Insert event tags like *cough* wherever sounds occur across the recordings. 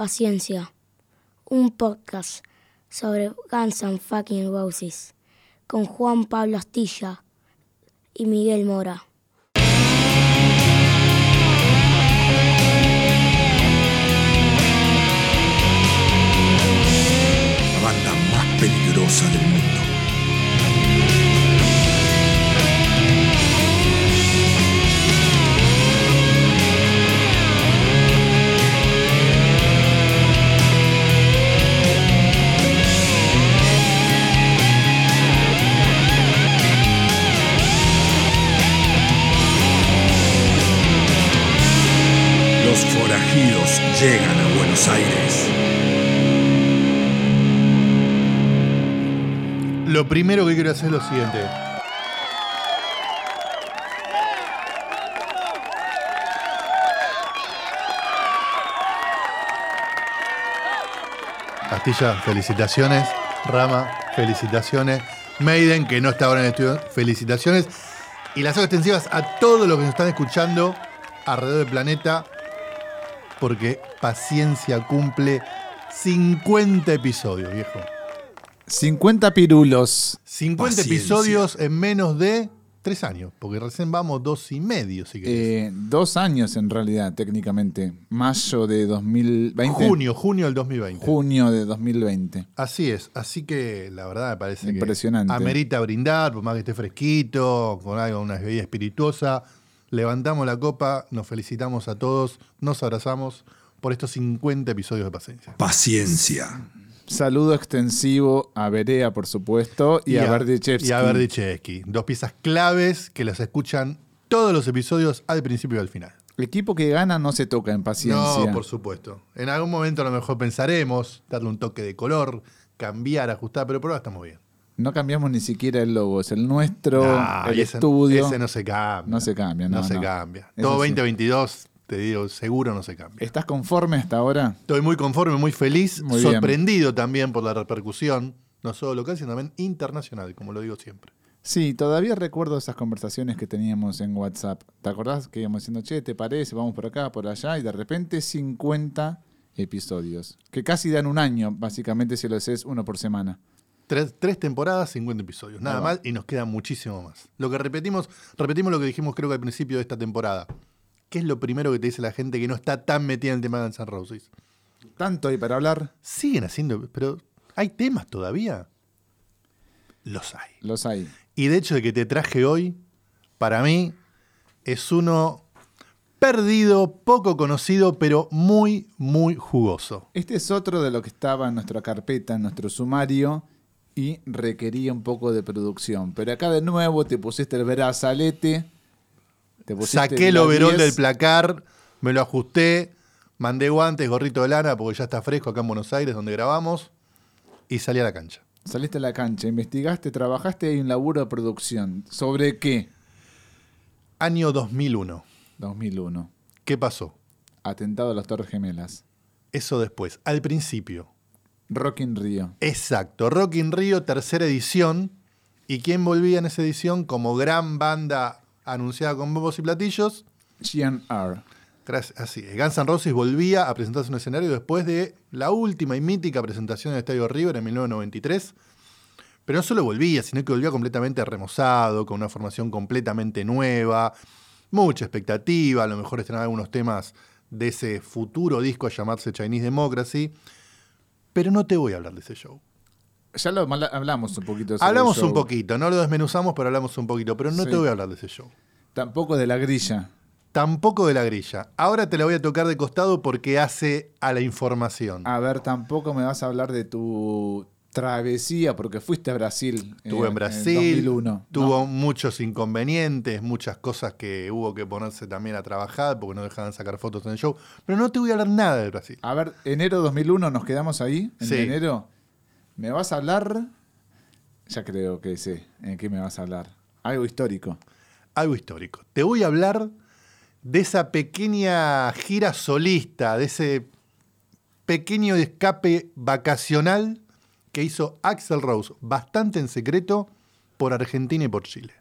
Paciencia, un podcast sobre Guns N' Fucking Roses con Juan Pablo Astilla y Miguel Mora. La banda más peligrosa del mundo. Los forajidos llegan a Buenos Aires. Lo primero que quiero hacer es lo siguiente. Castilla, felicitaciones. Rama, felicitaciones. Maiden, que no está ahora en el estudio, felicitaciones. Y las extensivas a todos los que nos están escuchando alrededor del planeta, porque Paciencia cumple 50 episodios, viejo. 50 pirulos. 50 Paciencia. episodios en menos de tres años, porque recién vamos dos y medio, si querés. Eh, dos años en realidad, técnicamente. Mayo de 2020. junio, junio del 2020. Junio de 2020. Así es, así que la verdad me parece Impresionante. que amerita brindar, por más que esté fresquito, con algo, una bebida espirituosa. Levantamos la copa, nos felicitamos a todos, nos abrazamos por estos 50 episodios de paciencia. Paciencia. Saludo extensivo a Berea, por supuesto, y, a, Berdichevsky. Y a Berdichevsky. Dos piezas claves que las escuchan todos los episodios al principio y al final. El equipo que gana no se toca en paciencia. No, por supuesto. En algún momento a lo mejor pensaremos darle un toque de color, cambiar, ajustar, pero por ahora estamos bien. No cambiamos ni siquiera el logo, es el nuestro, No, el ese, estudio. ese no se cambia. No se cambia, no, se no. cambia. Todo sí. 2022, te digo, seguro no se cambia. ¿Estás conforme hasta ahora? Estoy muy conforme, muy feliz, Muy sorprendido también por la repercusión, no solo local, sino también internacional, como lo digo siempre. Sí, todavía recuerdo esas conversaciones que teníamos en WhatsApp. ¿Te acordás que íbamos diciendo, che, ¿te parece? Vamos por acá, por allá, y de repente 50 episodios. Que casi dan un año, básicamente, si lo haces uno por semana. Tres, tres temporadas, 50 episodios. Nada mal y nos queda muchísimo más. Lo que repetimos, repetimos lo que dijimos creo que al principio de esta temporada. ¿Qué es lo primero que te dice la gente que no está tan metida en el tema de Guns N' Roses? Tanto hay para hablar, Siguen haciendo, pero ¿hay temas todavía? Los hay. los hay. Y de hecho, el que te traje hoy, para mí, es uno perdido, poco conocido, pero muy, muy jugoso. Este es otro de lo que estaba en nuestra carpeta, en nuestro sumario, y requería un poco de producción. Pero acá de nuevo te pusiste el brazalete. te pusiste Saqué el overol 10. del placar, me lo ajusté, mandé guantes, gorrito de lana, porque ya está fresco acá en Buenos Aires, donde grabamos, y salí a la cancha. Saliste a la cancha, investigaste, trabajaste hay un laburo de producción. ¿Sobre qué? Año 2001. 2001. ¿Qué pasó? Atentado a las Torres Gemelas. Eso después. Al principio. Rock in Rio. Exacto. Rock in Rio, tercera edición. ¿Y quién volvía en esa edición como gran banda anunciada con bombos y platillos? GNR. Gracias- Así es. Guns N' Roses volvía a presentarse en un escenario después de la última y mítica presentación en el Estadio River en 1993. Pero no solo volvía, sino que volvía completamente remozado, con una formación completamente nueva, mucha expectativa, a lo mejor estrenar algunos temas de ese futuro disco a llamarse Chinese Democracy. Pero no te voy a hablar de ese show. Ya lo hablamos un poquito sobre Hablamos el show. un poquito, no lo desmenuzamos, pero hablamos un poquito. Pero no Sí. te voy a hablar de ese show. Tampoco de la grilla. Tampoco de la grilla. Ahora te la voy a tocar de costado porque hace a la información. A ver, tampoco me vas a hablar de tu travesía, porque fuiste a Brasil. Estuvo eh, en Brasil, 2001, ¿no? tuvo muchos inconvenientes, muchas cosas que hubo que ponerse también a trabajar porque no dejaban sacar fotos en el show. Pero no te voy a hablar nada de Brasil. A ver, enero 2001, nos quedamos ahí, en Sí. enero. ¿Me vas a hablar? Ya creo que sé en qué me vas a hablar. Algo histórico. Algo histórico. Te voy a hablar de esa pequeña gira solista, de ese pequeño escape vacacional que hizo Axel Rose, bastante en secreto, por Argentina y por Chile.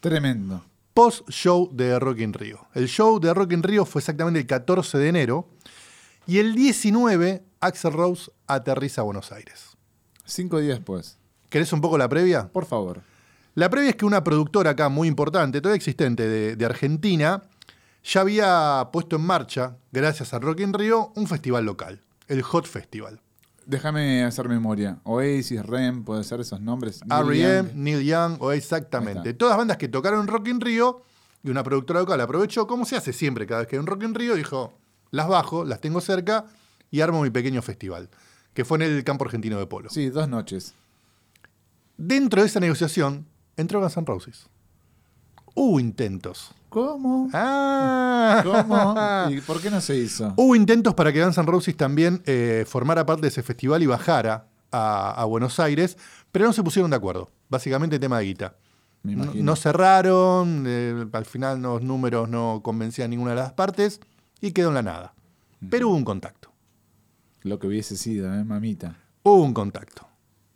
Tremendo. post-show de Rock in Rio. El show de Rock in Rio fue exactamente el 14 de enero Y el 19, Axel Rose aterriza a Buenos Aires. Cinco días después. ¿Querés un poco la previa? Por favor. La previa es que una productora acá muy importante, todavía existente de, de Argentina, ya había puesto en marcha, gracias a Rock in Rio, un festival local, el Hot Festival. Déjame hacer memoria. Oasis, REM, puede ser esos nombres. R.E.M.. Neil Young, o exactamente. Todas bandas que tocaron en Rock in Rio y una productora local aprovechó, como se hace siempre cada vez que hay un Rock in Rio, dijo, las bajo, las tengo cerca y armo mi pequeño festival, que fue en el campo argentino de polo. Sí, dos noches. Dentro de esa negociación entró Guns N' Roses. Hubo intentos. ¿Cómo? Ah. ¿Cómo? *laughs* ¿Y por qué no se hizo? Hubo intentos para que Guns N' Roses también eh, formara parte de ese festival y bajara a, a Buenos Aires, pero no se pusieron de acuerdo. Básicamente tema de guita. Me No, imagino. no cerraron, eh, al final los números no convencían a ninguna de las partes y quedó en la nada. Pero hubo un contacto. Lo que hubiese sido, ¿eh, mamita? Hubo un contacto.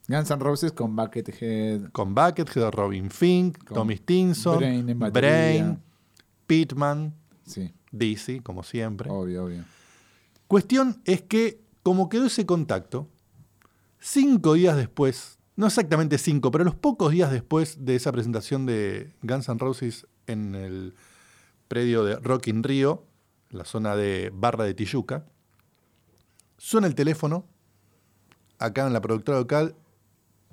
Guns N' Roses con Buckethead. Con Buckethead, Robin Fink, Tommy Stinson, Brain en batería. Brain, Pittman, Sí, Dizzy, como siempre. obvio, obvio. Cuestión es que, como quedó ese contacto, cinco días después, no exactamente cinco, pero los pocos días después de esa presentación de Guns N' Roses en el predio de Rock in Rio, la zona de Barra de Tijuca, suena el teléfono acá en la productora local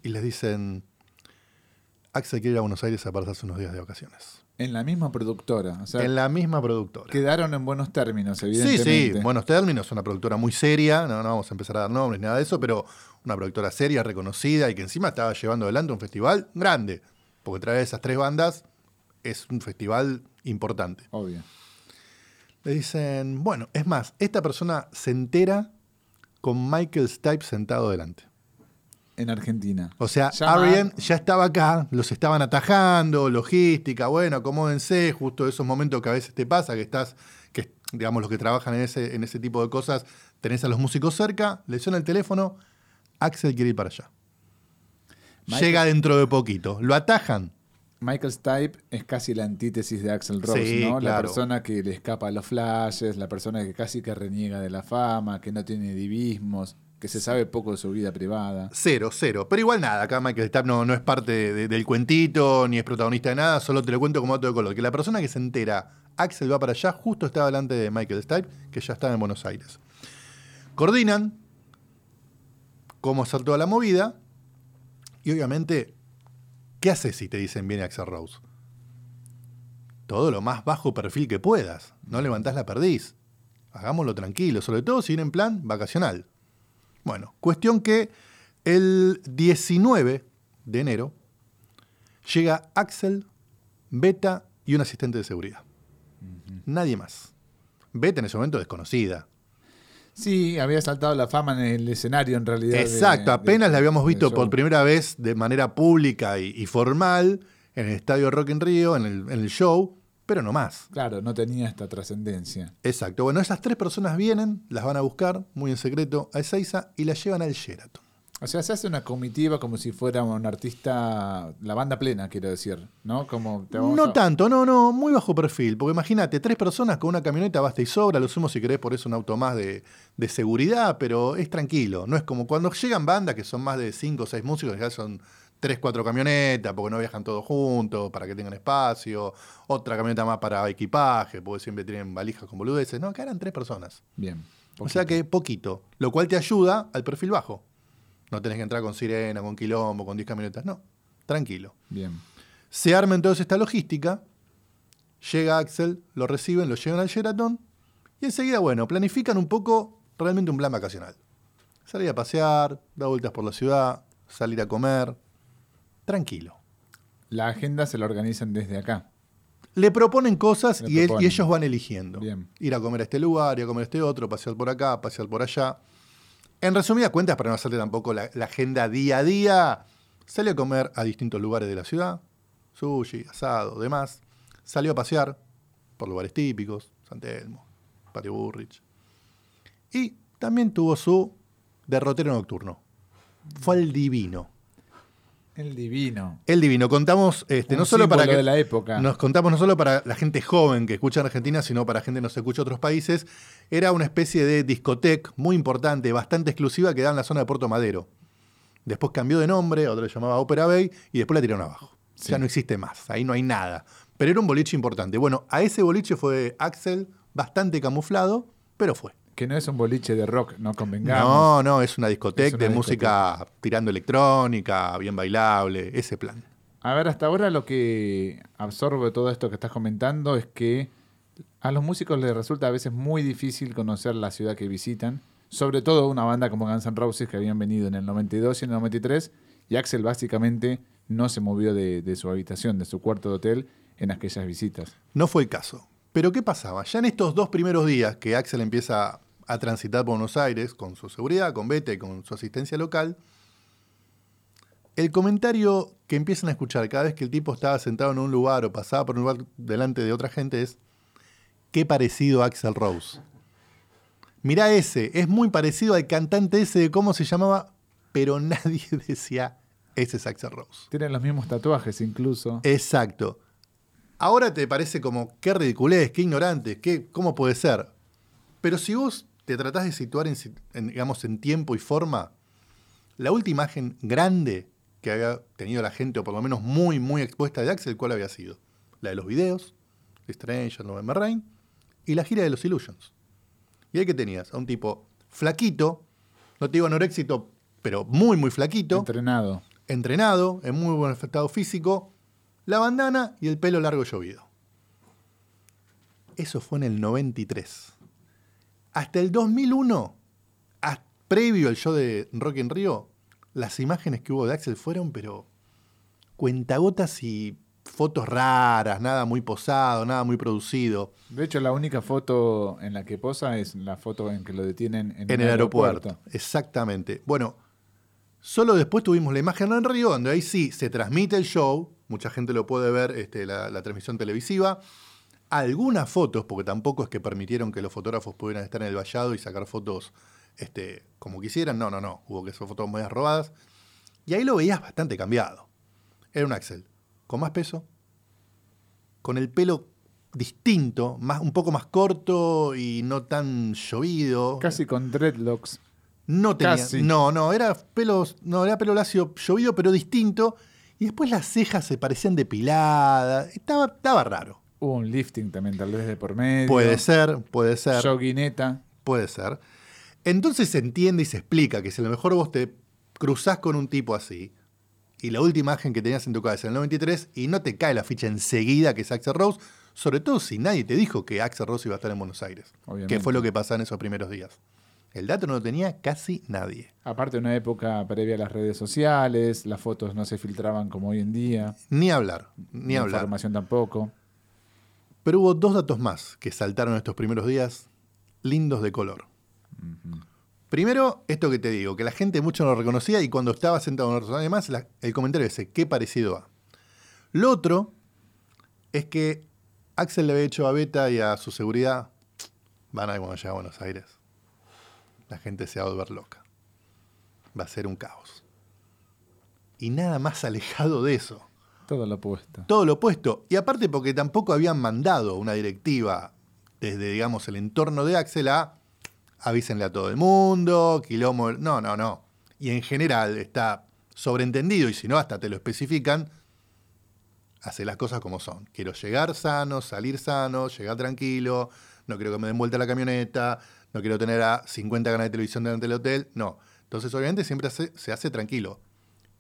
y les dicen, Axel quiere ir a Buenos Aires a pasarse unos días de vacaciones. En la misma productora. O sea, en la misma productora. quedaron en buenos términos, Sí, evidentemente. sí, buenos términos, una productora muy seria, no, no vamos a empezar a dar nombres, nada de eso, pero una productora seria, reconocida y que encima estaba llevando adelante un festival grande, porque traer esas tres bandas es un festival importante. Obvio. Le dicen, bueno, es más, esta persona se entera con Michael Stipe sentado delante. En Argentina. O sea, Arian ya estaba acá, los estaban atajando, logística, bueno, acomódense, justo esos momentos que a veces te pasa, que estás, que digamos los que trabajan en ese, en ese tipo de cosas, tenés a los músicos cerca, le suena el teléfono, Axel quiere ir para allá. Michael- Llega dentro de poquito, lo atajan. Michael Stipe es casi la antítesis de Axel Rose, Sí, ¿no? La persona que le escapa a los flashes, la persona que casi que reniega de la fama, que no tiene divismos, que se sabe poco de su vida privada. Cero, cero. Pero igual nada, acá Michael Stipe no, no es parte de- del cuentito, ni es protagonista de nada, solo te lo cuento como dato de color. Que la persona que se entera, Axel va para allá, justo estaba delante de Michael Stipe, que ya estaba en Buenos Aires. Coordinan cómo hacer toda la movida, y obviamente, ¿qué haces si te dicen viene Axel Rose? Todo lo más bajo perfil que puedas. No levantás la perdiz. Hagámoslo tranquilo, sobre todo si viene en plan vacacional. Bueno, cuestión que el 19 de enero llega Axel, Beta y un asistente de seguridad. Nadie más. Beta en ese momento desconocida. Sí, había saltado la fama en el escenario en realidad. Exacto, de- apenas la habíamos visto por primera vez de manera pública y, y formal en el estadio Rock in Rio, en el, en el show, pero no más. Claro, no tenía esta trascendencia. Exacto. Bueno, esas tres personas vienen, las van a buscar muy en secreto a Ezeiza y las llevan al Sheraton. O sea, se hace una comitiva como si fuera un artista, la banda plena, quiero decir, ¿no? Como te vamos No a- tanto, no, no, muy bajo perfil. Porque imagínate, tres personas con una camioneta basta y sobra, lo sumo si querés por eso un auto más de, de seguridad, pero es tranquilo. No es como cuando llegan bandas que son más de cinco o seis músicos, ya son tres, cuatro camionetas, porque no viajan todos juntos, para que tengan espacio, otra camioneta más para equipaje, porque siempre tienen valijas con boludeces. No, acá eran tres personas. Bien. O sea que poquito, lo cual te ayuda al perfil bajo. No tenés que entrar con sirena, con quilombo, con 10 camionetas, no. Tranquilo. Bien. Se arma entonces esta logística, llega Axel, lo reciben, lo llevan al Sheraton y enseguida, bueno, planifican un poco realmente un plan vacacional. Salir a pasear, dar vueltas por la ciudad, salir a comer, tranquilo. La agenda se la organizan desde acá. Le proponen cosas Le y, él- y proponen. ellos van eligiendo. Bien. Ir a comer a este lugar, ir a comer a este otro, pasear por acá, pasear por allá. En resumidas cuentas, para no hacerte tampoco la, la agenda día a día, salió a comer a distintos lugares de la ciudad, sushi, asado, demás. Salió a pasear por lugares típicos, San Telmo, Patio Burrich. Y también tuvo su derrotero nocturno. Fue al divino. El divino. El divino. Contamos, este, Un no solo para que de la época. nos contamos no solo para la gente joven que escucha en Argentina, sino para gente que nos escucha en otros países. Era una especie de discoteca muy importante, bastante exclusiva, que da en la zona de Puerto Madero. Después cambió de nombre, otra le llamaba Opera Bay, y después la tiraron abajo. Sí. Ya no existe más, ahí no hay nada. Pero era un boliche importante. Bueno, a ese boliche fue Axel, bastante camuflado, pero fue. Que no es un boliche de rock, no convengamos. No, no, es una discoteca Es una de música tirando electrónica, bien bailable, ese plan. A ver, hasta ahora lo que absorbo de todo esto que estás comentando es que a los músicos les resulta a veces muy difícil conocer la ciudad que visitan, sobre todo una banda como Guns N' Roses que habían venido en el 92 y en el 93, y Axel básicamente no se movió de, de su habitación, de su cuarto de hotel en aquellas visitas. No fue el caso. Pero ¿qué pasaba? Ya en estos dos primeros días que Axel empieza a transitar por Buenos Aires con su seguridad, con Bete, con su asistencia local, el comentario que empiezan a escuchar cada vez que el tipo estaba sentado en un lugar o pasaba por un lugar delante de otra gente es qué parecido a Axel Rose. Mirá ese, es muy parecido al cantante ese de cómo se llamaba, pero *laughs* nadie decía ese es Axel Rose. Tienen los mismos tatuajes incluso. Exacto. Ahora te parece como qué ridiculez, qué ignorante, qué, cómo puede ser. Pero si vos te tratás de situar en, digamos, en tiempo y forma, la última imagen grande que había tenido la gente, o por lo menos muy, muy expuesta de Axel, ¿cuál había sido? La de los videos, Stranger, November Rain, y la gira de los Illusions. Y ahí que tenías a un tipo flaquito, no te digo anoréxito, pero muy, muy flaquito Entrenado. entrenado, en muy buen estado físico, la bandana y el pelo largo llovido. Eso fue en el 93. Hasta el 2001, a- previo al show de Rock en Río, las imágenes que hubo de Axel fueron, pero cuentagotas y fotos raras, nada muy posado, nada muy producido. De hecho, la única foto en la que posa es la foto en que lo detienen en, En el aeropuerto. Exactamente. Bueno, solo después tuvimos la imagen en Río, donde ahí sí se transmite el show. Mucha gente lo puede ver, este, la, la transmisión televisiva. Algunas fotos, porque tampoco es que permitieron que los fotógrafos pudieran estar en el vallado y sacar fotos este, como quisieran. No, no, no. Hubo que hacer fotos muy robadas. Y ahí lo veías bastante cambiado. Era un Axel con más peso, con el pelo distinto, más, un poco más corto y no tan llovido. Casi con dreadlocks. No tenía. Casi. No, no, era pelos, no, era pelo lacio llovido, pero distinto. Y después las cejas se parecían depiladas. Estaba, estaba raro. Hubo un lifting también, tal vez de por medio. Puede ser, puede ser, Yoguineta. puede ser. Entonces se entiende y se explica que si a lo mejor vos te cruzás con un tipo así, y la última imagen que tenías en tu cabeza en el 93, y no te cae la ficha enseguida que es Axel Rose, sobre todo si nadie te dijo que Axel Rose iba a estar en Buenos Aires, Obviamente. que fue lo que pasó en esos primeros días. El dato no lo tenía casi nadie. Aparte, una época previa a las redes sociales, las fotos no se filtraban como hoy en día. Ni hablar, ni la hablar. información tampoco. Pero hubo dos datos más que saltaron estos primeros días, lindos de color. Primero, esto que te digo, que la gente mucho no lo reconocía y cuando estaba sentado en un restaurante más, la- el comentario ese, qué parecido a. Lo otro es que Axel le había hecho a Beta y a su seguridad, van a ir cuando llegue a Buenos Aires. La gente se va a volver loca. Va a ser un caos. Y nada más alejado de eso. Todo lo opuesto. Todo lo opuesto. Y aparte porque tampoco habían mandado una directiva desde, digamos, el entorno de Axel a avísenle a todo el mundo, quilombo. No, no, no. Y en general está sobreentendido, y si no, hasta te lo especifican, hace las cosas como son. Quiero llegar sano, salir sano, llegar tranquilo, no quiero que me den vuelta la camioneta, no quiero tener a 50 ganas de televisión delante del hotel, no. Entonces, obviamente, siempre hace- se hace tranquilo.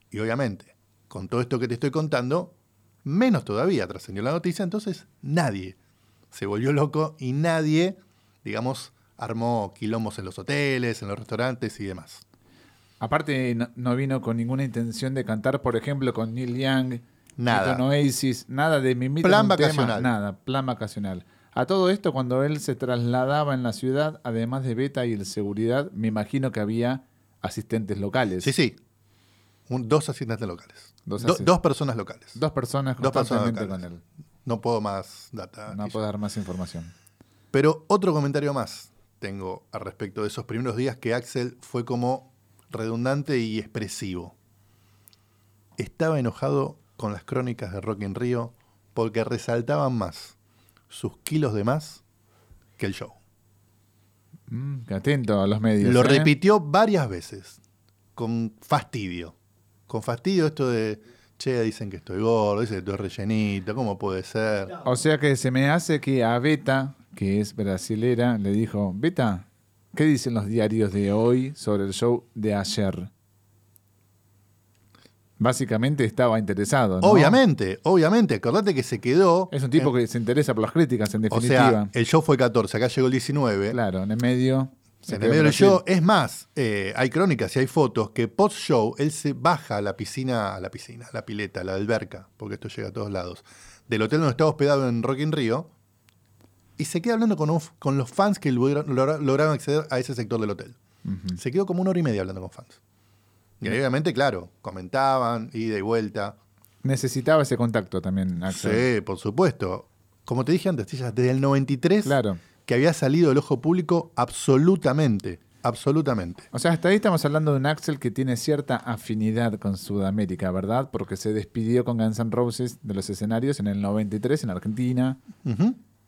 Y obviamente, con todo esto que te estoy contando, menos todavía trascendió la noticia, entonces nadie se volvió loco y nadie, digamos, armó quilombos en los hoteles, en los restaurantes y demás. Aparte, no, no vino con ninguna intención de cantar, por ejemplo, con Neil Young, Nada. con Oasis, nada de mimita Plan tema, vacacional. nada, plan vacacional. A todo esto, cuando él se trasladaba en la ciudad, además de Beta y el seguridad, me imagino que había asistentes locales. Sí, sí. Un- dos asistentes locales. Dos Do- asist- dos personas locales. Dos personas Dos personas locales. con él. No puedo más data. No puedo dar más información. Pero otro comentario más tengo al respecto de esos primeros días que Axel fue como redundante y expresivo. estaba enojado con las crónicas de Rock in Rio porque resaltaban más sus kilos de más que el show. Mm, atento a los medios. Lo ¿eh? repitió varias veces, con fastidio. Con fastidio esto de, che, dicen que estoy gordo, dicen que estoy rellenito, ¿cómo puede ser? O sea que se me hace que a Beta, que es brasilera, le dijo, Beta, ¿qué dicen los diarios de hoy sobre el show de ayer? Básicamente estaba interesado. ¿no? Obviamente, obviamente, acordate que se quedó... Es un tipo en- que se interesa por las críticas, en O definitiva. sea, el show fue 14, acá llegó el 19. claro, en el medio. Se En el medio del show, es más, eh, hay crónicas y hay fotos que post-show él se baja a la piscina, a la piscina, a la pileta, a la alberca, porque esto llega a todos lados, del hotel donde estaba hospedado en Rock in Rio, y se queda hablando con, un- con los fans que logra- logra- lograron acceder a ese sector del hotel. Se quedó como una hora y media hablando con fans. Y obviamente, claro, comentaban, ida y vuelta. Necesitaba ese contacto también, Axel. Sí, por supuesto. Como te dije antes, desde el 93 Claro. Que había salido del ojo público absolutamente, absolutamente. O sea, hasta ahí estamos hablando de un Axel que tiene cierta afinidad con Sudamérica, ¿verdad? Porque se despidió con Guns N' Roses de los escenarios en el 93 en Argentina.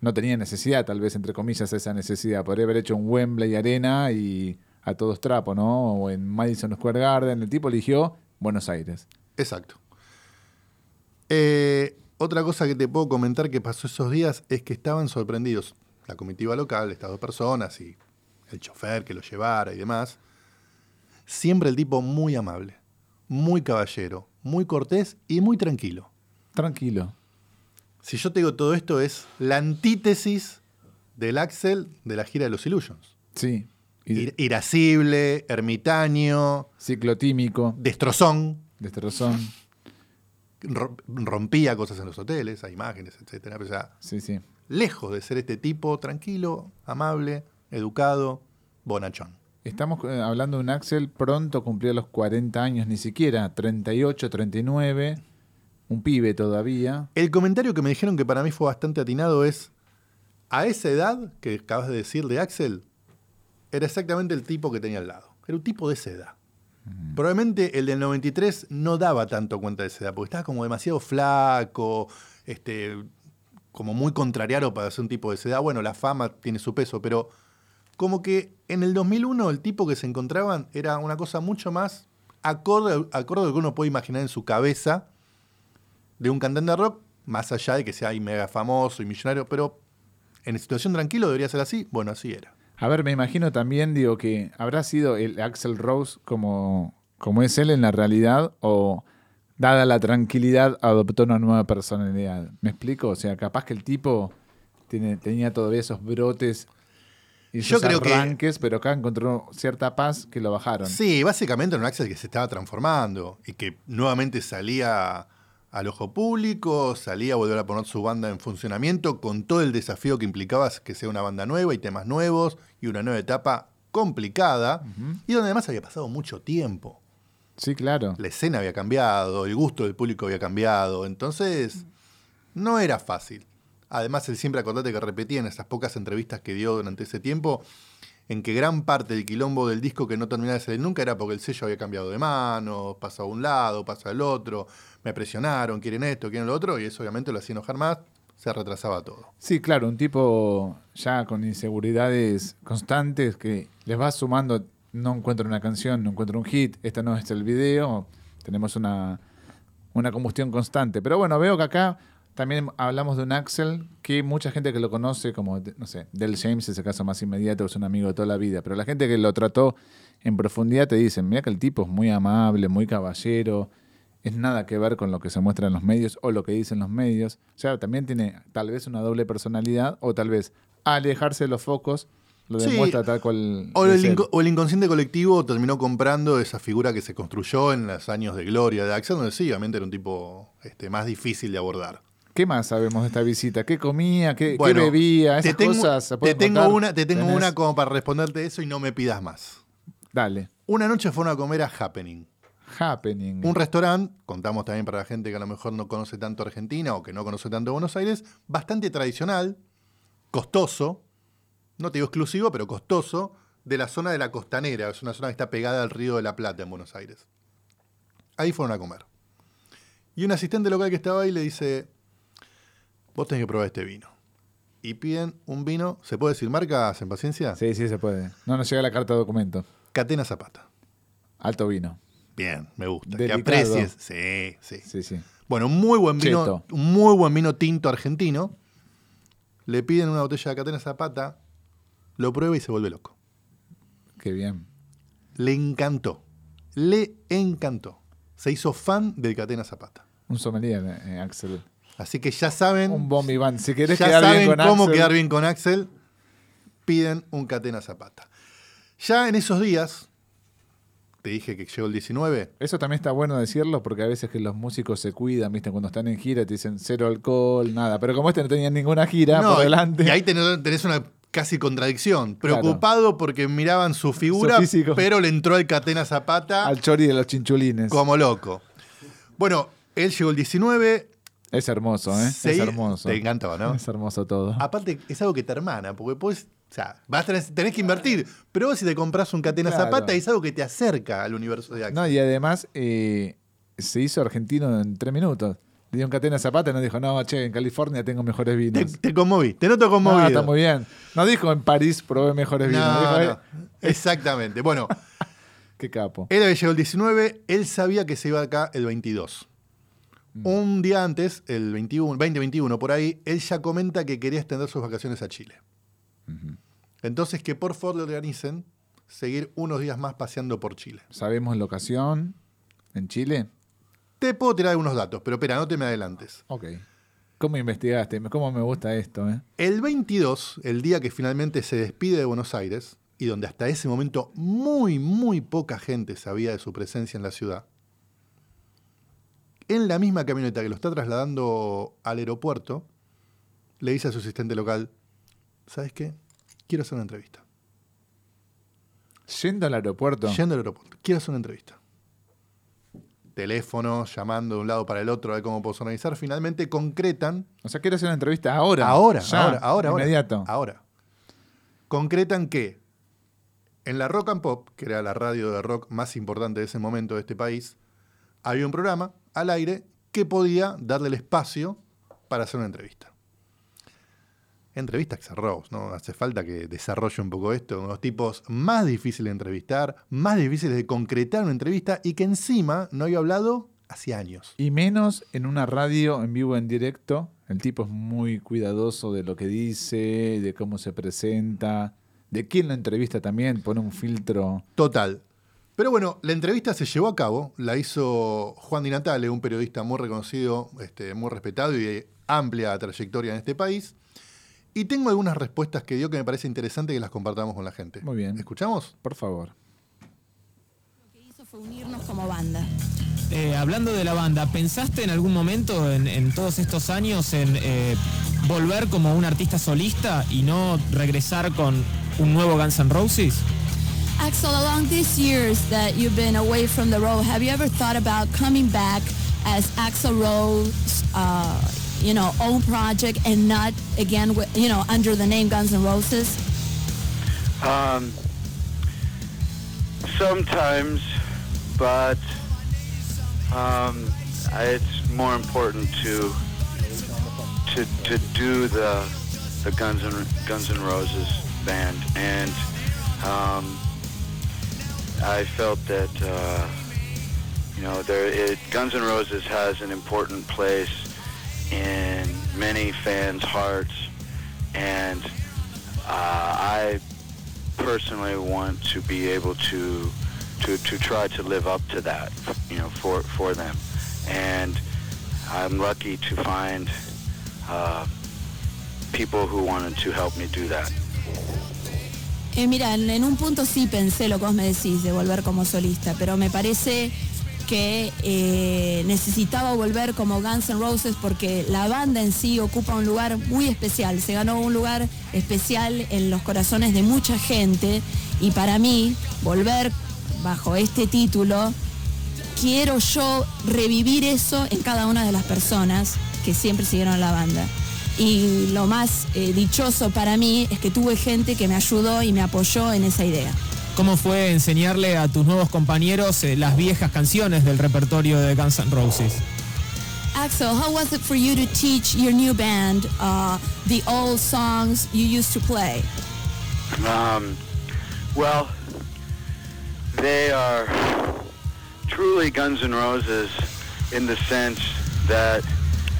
No tenía necesidad, tal vez, entre comillas, esa necesidad. Podría haber hecho un Wembley Arena y a todos trapo, ¿no? O en Madison Square Garden. El tipo eligió Buenos Aires. Exacto. Eh, otra cosa que te puedo comentar que pasó esos días es que estaban sorprendidos la comitiva local, estas dos personas y el chofer que lo llevara y demás. Siempre el tipo muy amable, muy caballero, muy cortés y muy tranquilo. Tranquilo. Si yo te digo todo esto es la antítesis del Axel de la gira de los Illusions. Sí. Ir- irascible, ermitaño, ciclotímico, destrozón, destrozón. ro- rompía cosas en los hoteles, hay imágenes, etcétera. O sea, Sí, sí. Lejos de ser este tipo tranquilo, amable, educado, bonachón. Estamos eh, hablando de un Axel pronto cumplió los 40 años, ni siquiera 38, 39, un pibe todavía. El comentario que me dijeron que para mí fue bastante atinado es, a esa edad que acabas de decir de Axel, era exactamente el tipo que tenía al lado. Era un tipo de esa edad. Probablemente el del 93 no daba tanto cuenta de esa edad, porque estaba como demasiado flaco, este, como muy contrariado para ser un tipo de esa edad. Bueno, la fama tiene su peso, pero como que en el 2001 el tipo que se encontraban era una cosa mucho más acorde, acorde a lo que uno puede imaginar en su cabeza de un cantante de rock, más allá de que sea ahí mega famoso y millonario, pero en situación tranquilo debería ser así. Bueno, así era. A ver, me imagino también, digo, que habrá sido el Axel Rose como, como es él en la realidad o dada la tranquilidad adoptó una nueva personalidad. ¿Me explico? O sea, capaz que el tipo tiene, tenía todavía esos brotes y Yo esos creo que- arranques, pero acá encontró cierta paz que lo bajaron. Sí, básicamente era un Axel que se estaba transformando y que nuevamente salía al ojo público, salía a volver a poner su banda en funcionamiento con todo el desafío que implicaba que sea una banda nueva y temas nuevos y una nueva etapa complicada y donde además había pasado mucho tiempo. Sí, claro. La escena había cambiado, el gusto del público había cambiado, entonces no era fácil. Además, él siempre acordate que repetía en esas pocas entrevistas que dio durante ese tiempo, en que gran parte del quilombo del disco que no terminaba de salir nunca era porque el sello había cambiado de mano, pasó a un lado, pasó al otro, me presionaron, quieren esto, quieren lo otro, y eso obviamente lo hacía enojar más, se retrasaba todo. Sí, claro, un tipo ya con inseguridades constantes que les va sumando, no encuentro una canción, no encuentro un hit, esta no es el video, tenemos una, una combustión constante. Pero bueno, veo que acá también hablamos de un Axel que mucha gente que lo conoce, como, no sé, Del James es el caso más inmediato, es un amigo de toda la vida, pero la gente que lo trató en profundidad te dicen, mira que el tipo es muy amable, muy caballero, es nada que ver con lo que se muestra en los medios o lo que dicen los medios. O sea, también tiene tal vez una doble personalidad o tal vez alejarse de los focos lo Sí, demuestra tal cual. O el, o inconsciente colectivo terminó comprando esa figura que se construyó en los años de gloria de Axel, donde sí, obviamente era un tipo este, más difícil de abordar. ¿Qué más sabemos de esta visita? ¿Qué comía? ¿Qué, qué Bueno, bebía? Esas te tengo, cosas se te tengo contar? una, te tengo ¿Tenés? una como para responderte eso y no me pidas más. Dale. Una noche fueron a comer a Happening. Happening. Un restaurante, contamos también para la gente que a lo mejor no conoce tanto Argentina o que no conoce tanto Buenos Aires, bastante tradicional, costoso, no te digo exclusivo, pero costoso, de la zona de la costanera. Es una zona que está pegada al río de la Plata en Buenos Aires. Ahí fueron a comer. Y un asistente local que estaba ahí le dice, vos tenés que probar este vino. Y piden un vino, ¿se puede decir marcas en paciencia? Sí, sí, se puede. No nos llega la carta de documento. Catena Zapata. Alto vino. Bien, me gusta. Delicado. Que aprecies. Sí, sí. Sí, sí. Bueno, muy buen vino, Cheto. un muy buen vino tinto argentino. Le piden una botella de Catena Zapata, lo prueba y se vuelve loco. Qué bien. Le encantó. Le encantó. Se hizo fan del Catena Zapata. Un sommelier, eh, Axel. Así que ya saben, Un bombi van. Si querés ya quedar saben bien con cómo Axel, quedar bien con Axel, piden un Catena Zapata. Ya en esos días, te dije que llegó el 19, Eso también está bueno decirlo porque a veces que los músicos se cuidan, ¿viste? Cuando están en gira te dicen cero alcohol, nada. Pero como este no tenía ninguna gira No, por delante. Y ahí tenés, tenés una casi contradicción. Claro. Preocupado porque miraban su figura, Su pero le entró el Catena Zapata Al chori de los chinchulines. como loco. Bueno, él llegó el 19. Es hermoso, ¿eh? se- es hermoso. Te encantó, ¿no? Es hermoso todo. Aparte, es algo que te hermana, porque pues, o sea, vas tenés que invertir. Pero vos si te compras un Catena Claro. Zapata, es algo que te acerca al universo de Axel. No, y además eh, se hizo argentino en tres minutos. Un catena zapata y nos dijo, no, che, en California tengo mejores vinos. te conmoví, te noto No, conmovido. está muy bien. No dijo en París probé mejores vinos. No, Dijo, no. eh, *laughs* Exactamente. Bueno, *laughs* qué capo. Él había llegado el 19, él sabía que se iba acá el 22. Mm. Un día antes, el 21, 2021, por ahí, él ya comenta que quería extender sus vacaciones a Chile. Entonces, que por favor le organicen seguir unos días más paseando por Chile. ¿Sabemos locación en Chile? Te puedo tirar algunos datos, pero espera, no te me adelantes. Ok. ¿Cómo investigaste? ¿Cómo me gusta esto? Eh? El 22, el día que finalmente se despide de Buenos Aires, y donde hasta ese momento muy, muy poca gente sabía de su presencia en la ciudad, en la misma camioneta que lo está trasladando al aeropuerto, le dice a su asistente local, ¿sabes qué? Quiero hacer una entrevista. Yendo al aeropuerto. Yendo al aeropuerto, quiero hacer una entrevista. Teléfono, llamando de un lado para el otro, a ver cómo puedo organizar. Finalmente concretan O sea, quiero hacer una entrevista ahora. Ahora, Ya, ahora, ahora, ahora. Inmediato. Ahora. Concretan que en la Rock and Pop, que era la radio de rock más importante de ese momento de este país, había un programa al aire que podía darle el espacio para hacer una entrevista. Entrevista a Rose, ¿no? Hace falta que desarrolle un poco esto. Unos tipos más difíciles de entrevistar, más difíciles de concretar una entrevista y que encima no había hablado hace años. Y menos en una radio en vivo, en directo. El tipo es muy cuidadoso de lo que dice, de cómo se presenta, de quién lo entrevista también, pone un filtro. Total. Pero bueno, la entrevista se llevó a cabo, la hizo Juan Di Natale, un periodista muy reconocido, este, muy respetado y de amplia trayectoria en este país. Y tengo algunas respuestas que dio que me parece interesante que las compartamos con la gente. Muy bien. ¿Escuchamos? Por favor. Lo que hizo fue unirnos como banda. Eh, hablando de la banda, ¿pensaste en algún momento en, en todos estos años en eh, volver como un artista solista y no regresar con un nuevo Guns N' Roses? Axel, along these years that you've been away from the road, have you ever thought about coming back as Axel Rose, uh, you know, own project and not again, you know, under the name Guns N' Roses? Um, sometimes, but um, it's more important to to to do the the Guns and Guns N' Roses band, and um, I felt that uh, you know there it, Guns N' Roses has an important place in many fans' hearts, and uh, I personally want to be able to to to try to live up to that, you know, for for them, and I'm lucky to find uh, people who wanted to help me do that. Eh, mira, en, en un punto sí pensé lo que vos me decís de volver como solista, pero me parece que eh, necesitaba volver como Guns N' Roses porque la banda en sí ocupa un lugar muy especial, se ganó un lugar especial en los corazones de mucha gente y para mí volver bajo este título quiero yo revivir eso en cada una de las personas que siempre siguieron la banda. Y lo más eh, dichoso para mí es que tuve gente que me ayudó y me apoyó en esa idea. ¿Cómo fue enseñarle a tus nuevos compañeros eh, las viejas canciones del repertorio de Guns N' Roses? Axel, how was it for you to teach your new band uh, the old songs you used to play? Um, well, they are truly Guns N' Roses in the sense that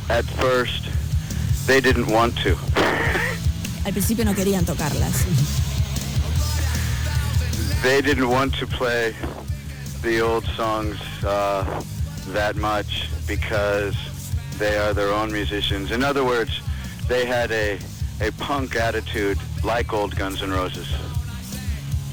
at first they didn't want to. Al principio no querían tocarlas. *laughs* They didn't want to play the old songs uh, that much because they are their own musicians. In other words, they had a, a punk attitude like old Guns N' Roses.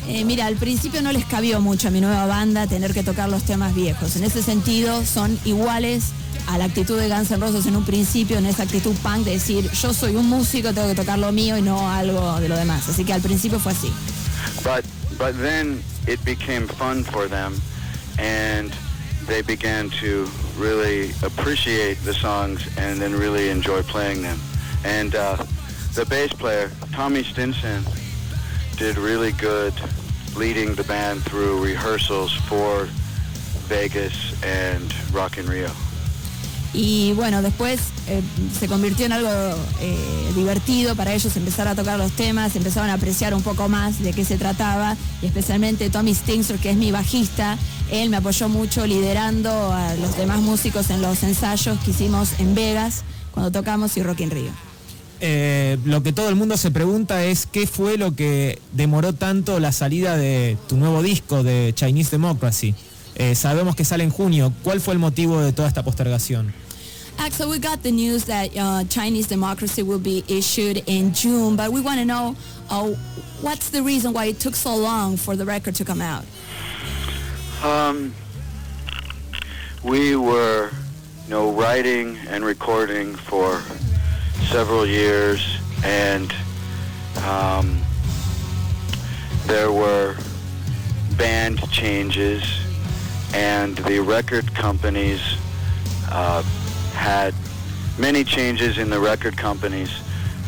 Eh, mira, al principio no les cabió mucho a mi nueva banda tener que tocar los temas viejos. En ese sentido, son iguales a la actitud de Guns N' Roses en un principio, en esa actitud punk de decir, yo soy un músico, tengo que tocar lo mío y no algo de lo demás. Así que al principio fue así. But but then it became fun for them, and they began to really appreciate the songs and then really enjoy playing them. And uh, the bass player Tommy Stinson did really good leading the band through rehearsals for Vegas and Rock in Rio. Y bueno, después eh, se convirtió en algo eh, divertido para ellos empezar a tocar los temas, empezaron a apreciar un poco más de qué se trataba y especialmente Tommy Stinson, que es mi bajista, él me apoyó mucho liderando a los demás músicos en los ensayos que hicimos en Vegas cuando tocamos y Rock in Rio. Eh, lo que todo el mundo se pregunta es qué fue lo que demoró tanto la salida de tu nuevo disco de Chinese Democracy. Eh, sabemos que sale en junio. ¿Cuál fue el motivo de toda esta postergación? Axel, we got the news that uh, Chinese Democracy will be issued in June, but we want to know uh, what's the reason why it took so long for the record to come out? Um, we were, you know, writing and recording for several years, and um, there were band changes, and the record companies uh, had many changes in the record companies,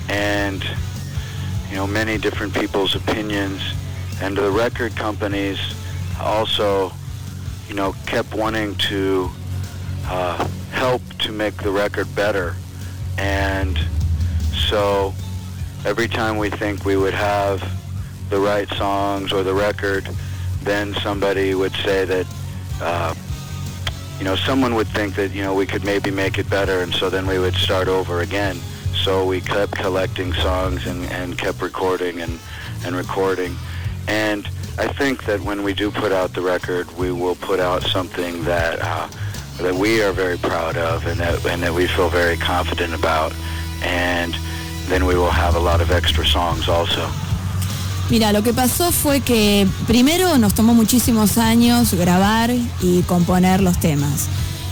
and you know, many different people's opinions, and the record companies also, you know, kept wanting to uh, help to make the record better. And so every time we think we would have the right songs or the record, then somebody would say that, uh, you know, someone would think that, you know, we could maybe make it better, and so then we would start over again. So we kept collecting songs and, and kept recording and, and recording. And I think that when we do put out the record, we will put out something that uh, that we are very proud of and that and that we feel very confident about. And then we will have a lot of extra songs also. Mira, lo que pasó fue que primero nos tomó muchísimos años grabar y componer los temas.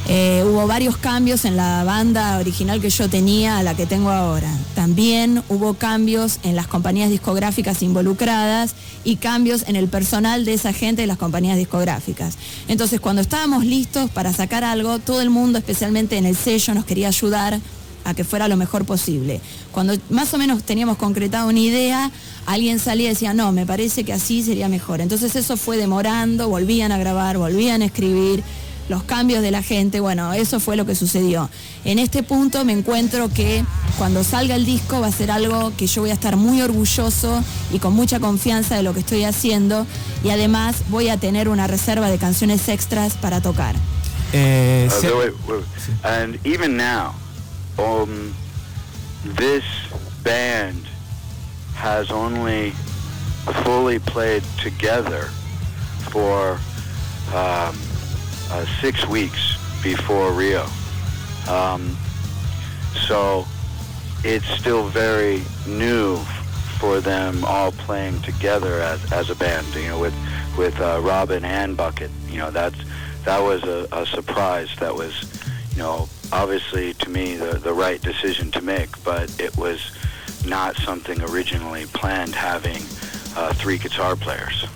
Eh, hubo varios cambios en la banda original que yo tenía a la que tengo ahora. También hubo cambios en las compañías discográficas involucradas y cambios en el personal de esa gente de las compañías discográficas. Entonces, cuando estábamos listos para sacar algo, todo el mundo, especialmente en el sello, nos quería ayudar a que fuera lo mejor posible. Cuando más o menos teníamos concretada una idea, alguien salía y decía, no, me parece que así sería mejor. Entonces eso fue demorando, volvían a grabar, volvían a escribir, los cambios de la gente, bueno, eso fue lo que sucedió. En este punto me encuentro que cuando salga el disco va a ser algo que yo voy a estar muy orgulloso y con mucha confianza de lo que estoy haciendo y además voy a tener una reserva de canciones extras para tocar. Eh. And even now, um, this band has only fully played together for um, uh, six weeks before Rio. Um, so it's still very new for them all playing together as, as a band. You know, with with uh, Robin and Bucket. You know, that's that was a, a surprise. That was, you know, obviously to me the the right decision to make, but it was not something originally planned having uh, three guitar players.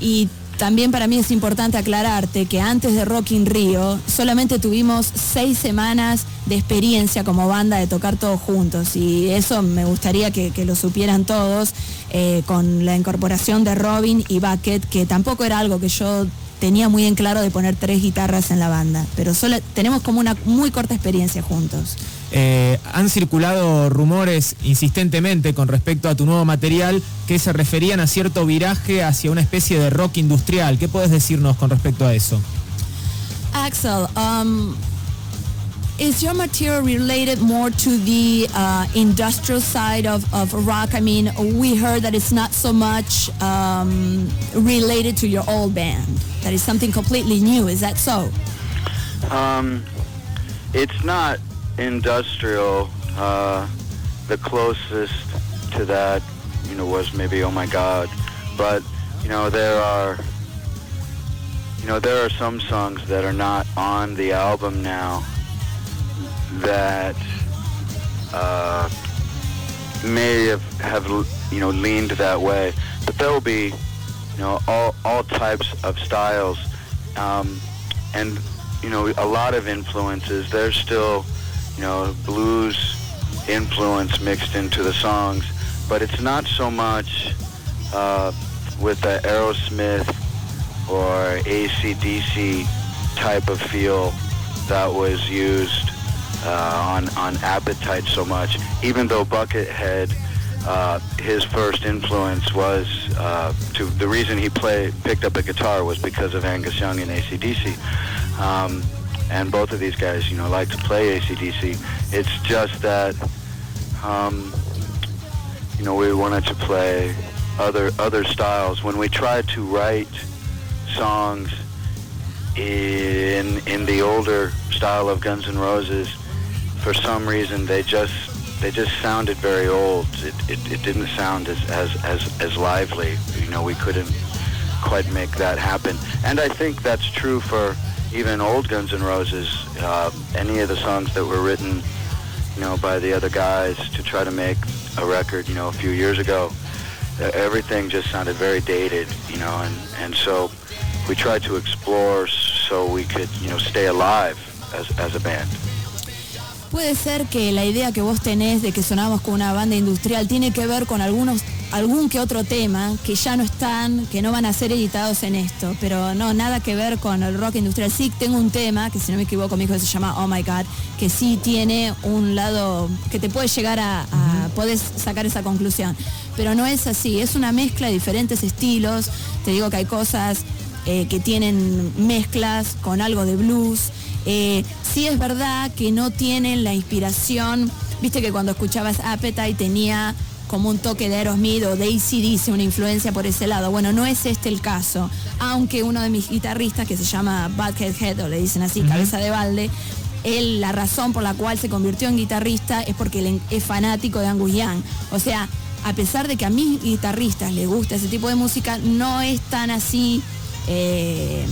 Y también para mí es importante aclararte que antes de Rock in Rio solamente tuvimos seis semanas de experiencia como banda de tocar todos juntos y eso me gustaría que, que lo supieran todos eh, con la incorporación de Robin y Bucket, que tampoco era algo que yo tenía muy en claro de poner tres guitarras en la banda, pero solo tenemos como una muy corta experiencia juntos. Eh, han circulado rumores insistentemente con respecto a tu nuevo material que se referían a cierto viraje hacia una especie de rock industrial. ¿Qué puedes decirnos con respecto a eso? Axel, um, is your material related more to the uh, industrial side of, of rock? I mean, we heard that it's not so much um, related to your old band. That is something completely new. Is that so? Um, it's not industrial. Uh, the closest to that, you know, was maybe Oh My God. But, you know, there are, you know, there are some songs that are not on the album now that uh, may have, have, you know, leaned that way. But there will be, you know, all, all types of styles. Um, and, you know, a lot of influences. There's still, you know, blues influence mixed into the songs, but it's not so much uh, with the Aerosmith or ACDC type of feel that was used on on Appetite so much. Even though Buckethead, uh, his first influence was uh, to the reason he played picked up a guitar was because of Angus Young and ACDC. Um, and both of these guys, you know, like to play ACDC. It's just that, um, you know, we wanted to play other other styles. When we tried to write songs in in the older style of Guns N' Roses, for some reason they just they just sounded very old. It, it, it didn't sound as, as, as, as lively. You know, we couldn't quite make that happen. And I think that's true for even old Guns N' Roses. Uh, any of the songs that were written, you know, by the other guys to try to make a record, you know, a few years ago, everything just sounded very dated, you know, and, and so we tried to explore so we could, you know, stay alive as, as a band. Puede ser que la idea que vos tenés de que sonamos con una banda industrial tiene que ver con algunos algún que otro tema que ya no están, que no van a ser editados en esto, pero no, nada que ver con el rock industrial. Sí tengo un tema, que si no me equivoco mi hijo se llama Oh My God, que sí tiene un lado que te puede llegar a, a podés sacar esa conclusión, pero no es así, es una mezcla de diferentes estilos, te digo que hay cosas eh, que tienen mezclas con algo de blues, eh, sí es verdad que no tienen la inspiración, viste que cuando escuchabas Appetite tenía como un toque de Aerosmith o de ACDC, una influencia por ese lado. Bueno, no es este el caso, aunque uno de mis guitarristas, que se llama Buckhead Head, o le dicen así, cabeza de balde, él, la razón por la cual se convirtió en guitarrista es porque él es fanático de Angus Young. O sea, a pesar de que a mis guitarristas les gusta ese tipo de música, no es tan así... eh,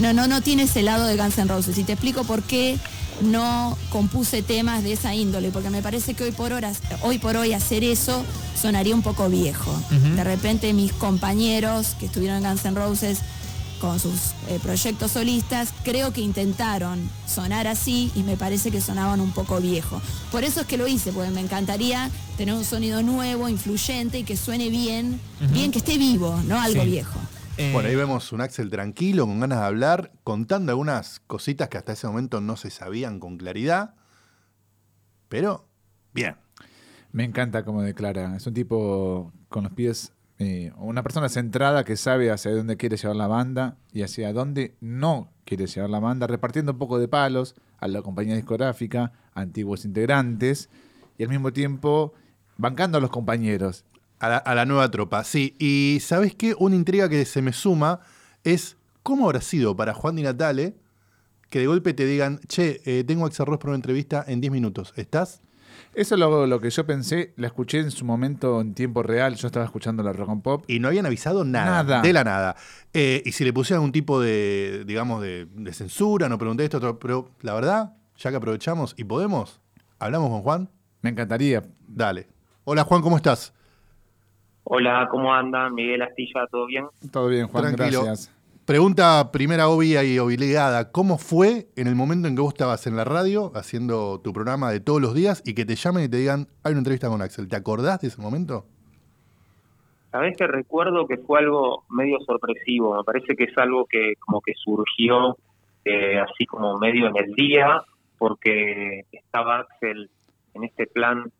no, no, no tiene ese lado de Guns N' Roses. Y te explico por qué no compuse temas de esa índole, porque me parece que hoy por, horas, hoy, por hoy hacer eso sonaría un poco viejo. De repente mis compañeros que estuvieron en Guns N' Roses con sus eh, proyectos solistas, creo que intentaron sonar así y me parece que sonaban un poco viejo. Por eso es que lo hice, porque me encantaría tener un sonido nuevo, influyente y que suene bien, bien que esté vivo, no algo Sí. viejo. Eh, Bueno, ahí vemos un Axel tranquilo, con ganas de hablar, contando algunas cositas que hasta ese momento no se sabían con claridad. Pero, bien. Me encanta cómo declara. Es un tipo con los pies, eh, una persona centrada que sabe hacia dónde quiere llevar la banda y hacia dónde no quiere llevar la banda, repartiendo un poco de palos a la compañía discográfica, a antiguos integrantes y al mismo tiempo bancando a los compañeros. A la, a la nueva tropa, sí. Y ¿sabes qué? Una intriga que se me suma es cómo habrá sido para Juan Di Natale que de golpe te digan, che, eh, tengo a Axel Rose para una entrevista en 10 minutos. ¿Estás? Eso es lo, lo que yo pensé, la escuché en su momento en tiempo real, yo estaba escuchando la rock and pop. Y no habían avisado nada, Nada. de la nada. Eh, y si le pusieran un tipo de, digamos, de, de censura, no pregunté esto, otro, pero la verdad, ya que aprovechamos y podemos, hablamos con Juan. Me encantaría. Dale. Hola Juan, ¿cómo estás? Hola, ¿cómo andan? Miguel Astilla, ¿todo bien? Todo bien, Juan, Tranquilo. gracias. Pregunta primera obvia y obligada. ¿Cómo fue en el momento en que vos estabas en la radio haciendo tu programa de todos los días y que te llamen y te digan, hay una entrevista con Axel? ¿Te acordás de ese momento? Sabés que recuerdo que fue algo medio sorpresivo, me parece que es algo que como que surgió eh, así como medio en el día, porque estaba Axel en este plan,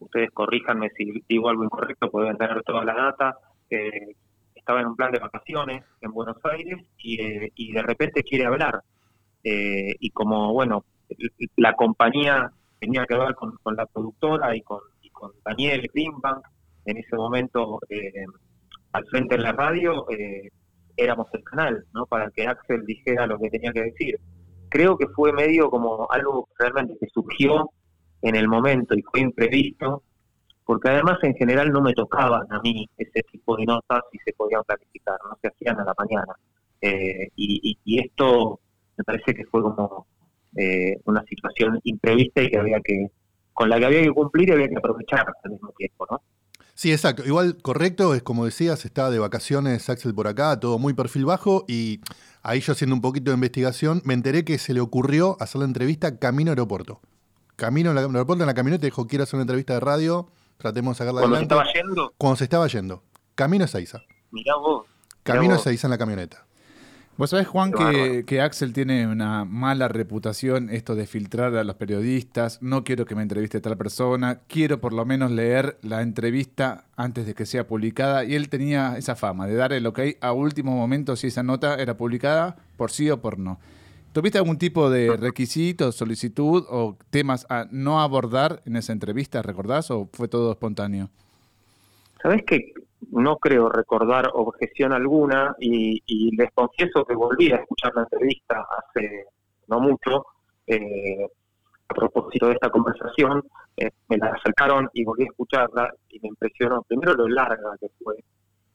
ustedes corríjanme si digo algo incorrecto, pueden tener toda la data, eh, estaba en un plan de vacaciones en Buenos Aires y, eh, y de repente quiere hablar. Eh, y como, bueno, la compañía tenía que ver con, con la productora y con, con Daniel Greenbank, en ese momento eh, al frente en la radio, eh, éramos el canal, ¿no? Para que Axel dijera lo que tenía que decir. Creo que fue medio como algo realmente que surgió en el momento y fue imprevisto, porque además en general no me tocaban a mí ese tipo de notas y se podían planificar, no se hacían a la mañana. Eh, y, y- y esto me parece que fue como eh, una situación imprevista y que había que con la que había que cumplir y había que aprovechar al mismo tiempo, ¿no? Sí, exacto. Igual correcto, es como decías, estaba de vacaciones Axel por acá, todo muy perfil bajo y ahí yo haciendo un poquito de investigación me enteré que se le ocurrió hacer la entrevista camino aeropuerto. Camino al aeropuerto en la camioneta dijo quiero hacer una entrevista de radio, tratemos de sacarla Cuando se adelante. estaba yendo, Cuando se estaba yendo. Camino a Seiza. mirá vos. mirá Camino a vos. Seiza en la camioneta. Vos sabés, Juan, que, Axel tiene una mala reputación, esto de filtrar a los periodistas. No quiero que me entreviste tal persona. Quiero por lo menos leer la entrevista antes de que sea publicada. Y él tenía esa fama de dar el ok a último momento si esa nota era publicada por sí o por no. ¿Tuviste algún tipo de requisito, solicitud o temas a no abordar en esa entrevista, recordás, o fue todo espontáneo? Sabés que no creo recordar objeción alguna y, y les confieso que volví a escuchar la entrevista hace no mucho eh, a propósito de esta conversación. eh, me la acercaron y volví a escucharla y me impresionó primero lo larga que fue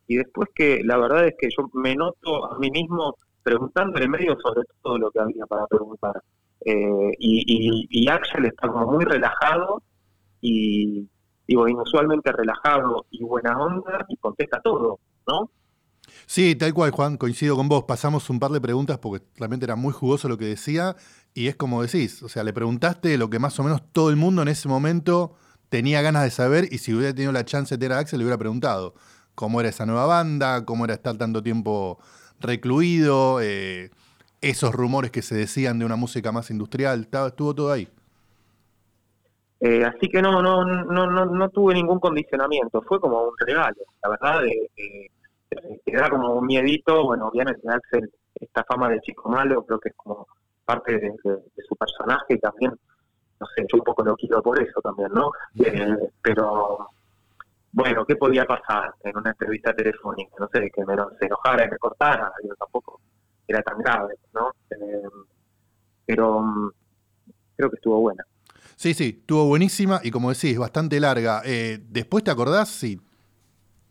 y después que la verdad es que yo me noto a mí mismo preguntándole medio sobre todo lo que había para preguntar. Eh, y, y, y Axel está como muy relajado y digo, inusualmente relajado y buena onda y contesta todo, ¿no? Sí, tal cual, Juan, coincido con vos. Pasamos un par de preguntas porque realmente era muy jugoso lo que decía y es como decís, o sea, le preguntaste lo que más o menos todo el mundo en ese momento tenía ganas de saber y si hubiera tenido la chance de tener a Axel le hubiera preguntado cómo era esa nueva banda, cómo era estar tanto tiempo recluido, eh, esos rumores que se decían de una música más industrial, estaba- estuvo todo ahí. Eh, así que no, no, no, no, no tuve ningún condicionamiento, fue como un regalo, la verdad, de- que da como un miedito, bueno, obviamente Axel, esta fama de chico malo, creo que es como parte de su personaje y también, no sé, yo un poco lo quiero por eso también, ¿no? Eh, pero, bueno, ¿qué podía pasar en una entrevista telefónica? No sé, que me se enojara me cortara, digo, tampoco era tan grave, ¿no? Eh, pero mm, creo que estuvo buena. Sí, sí, estuvo buenísima y como decís, bastante larga. Eh, Después te acordás si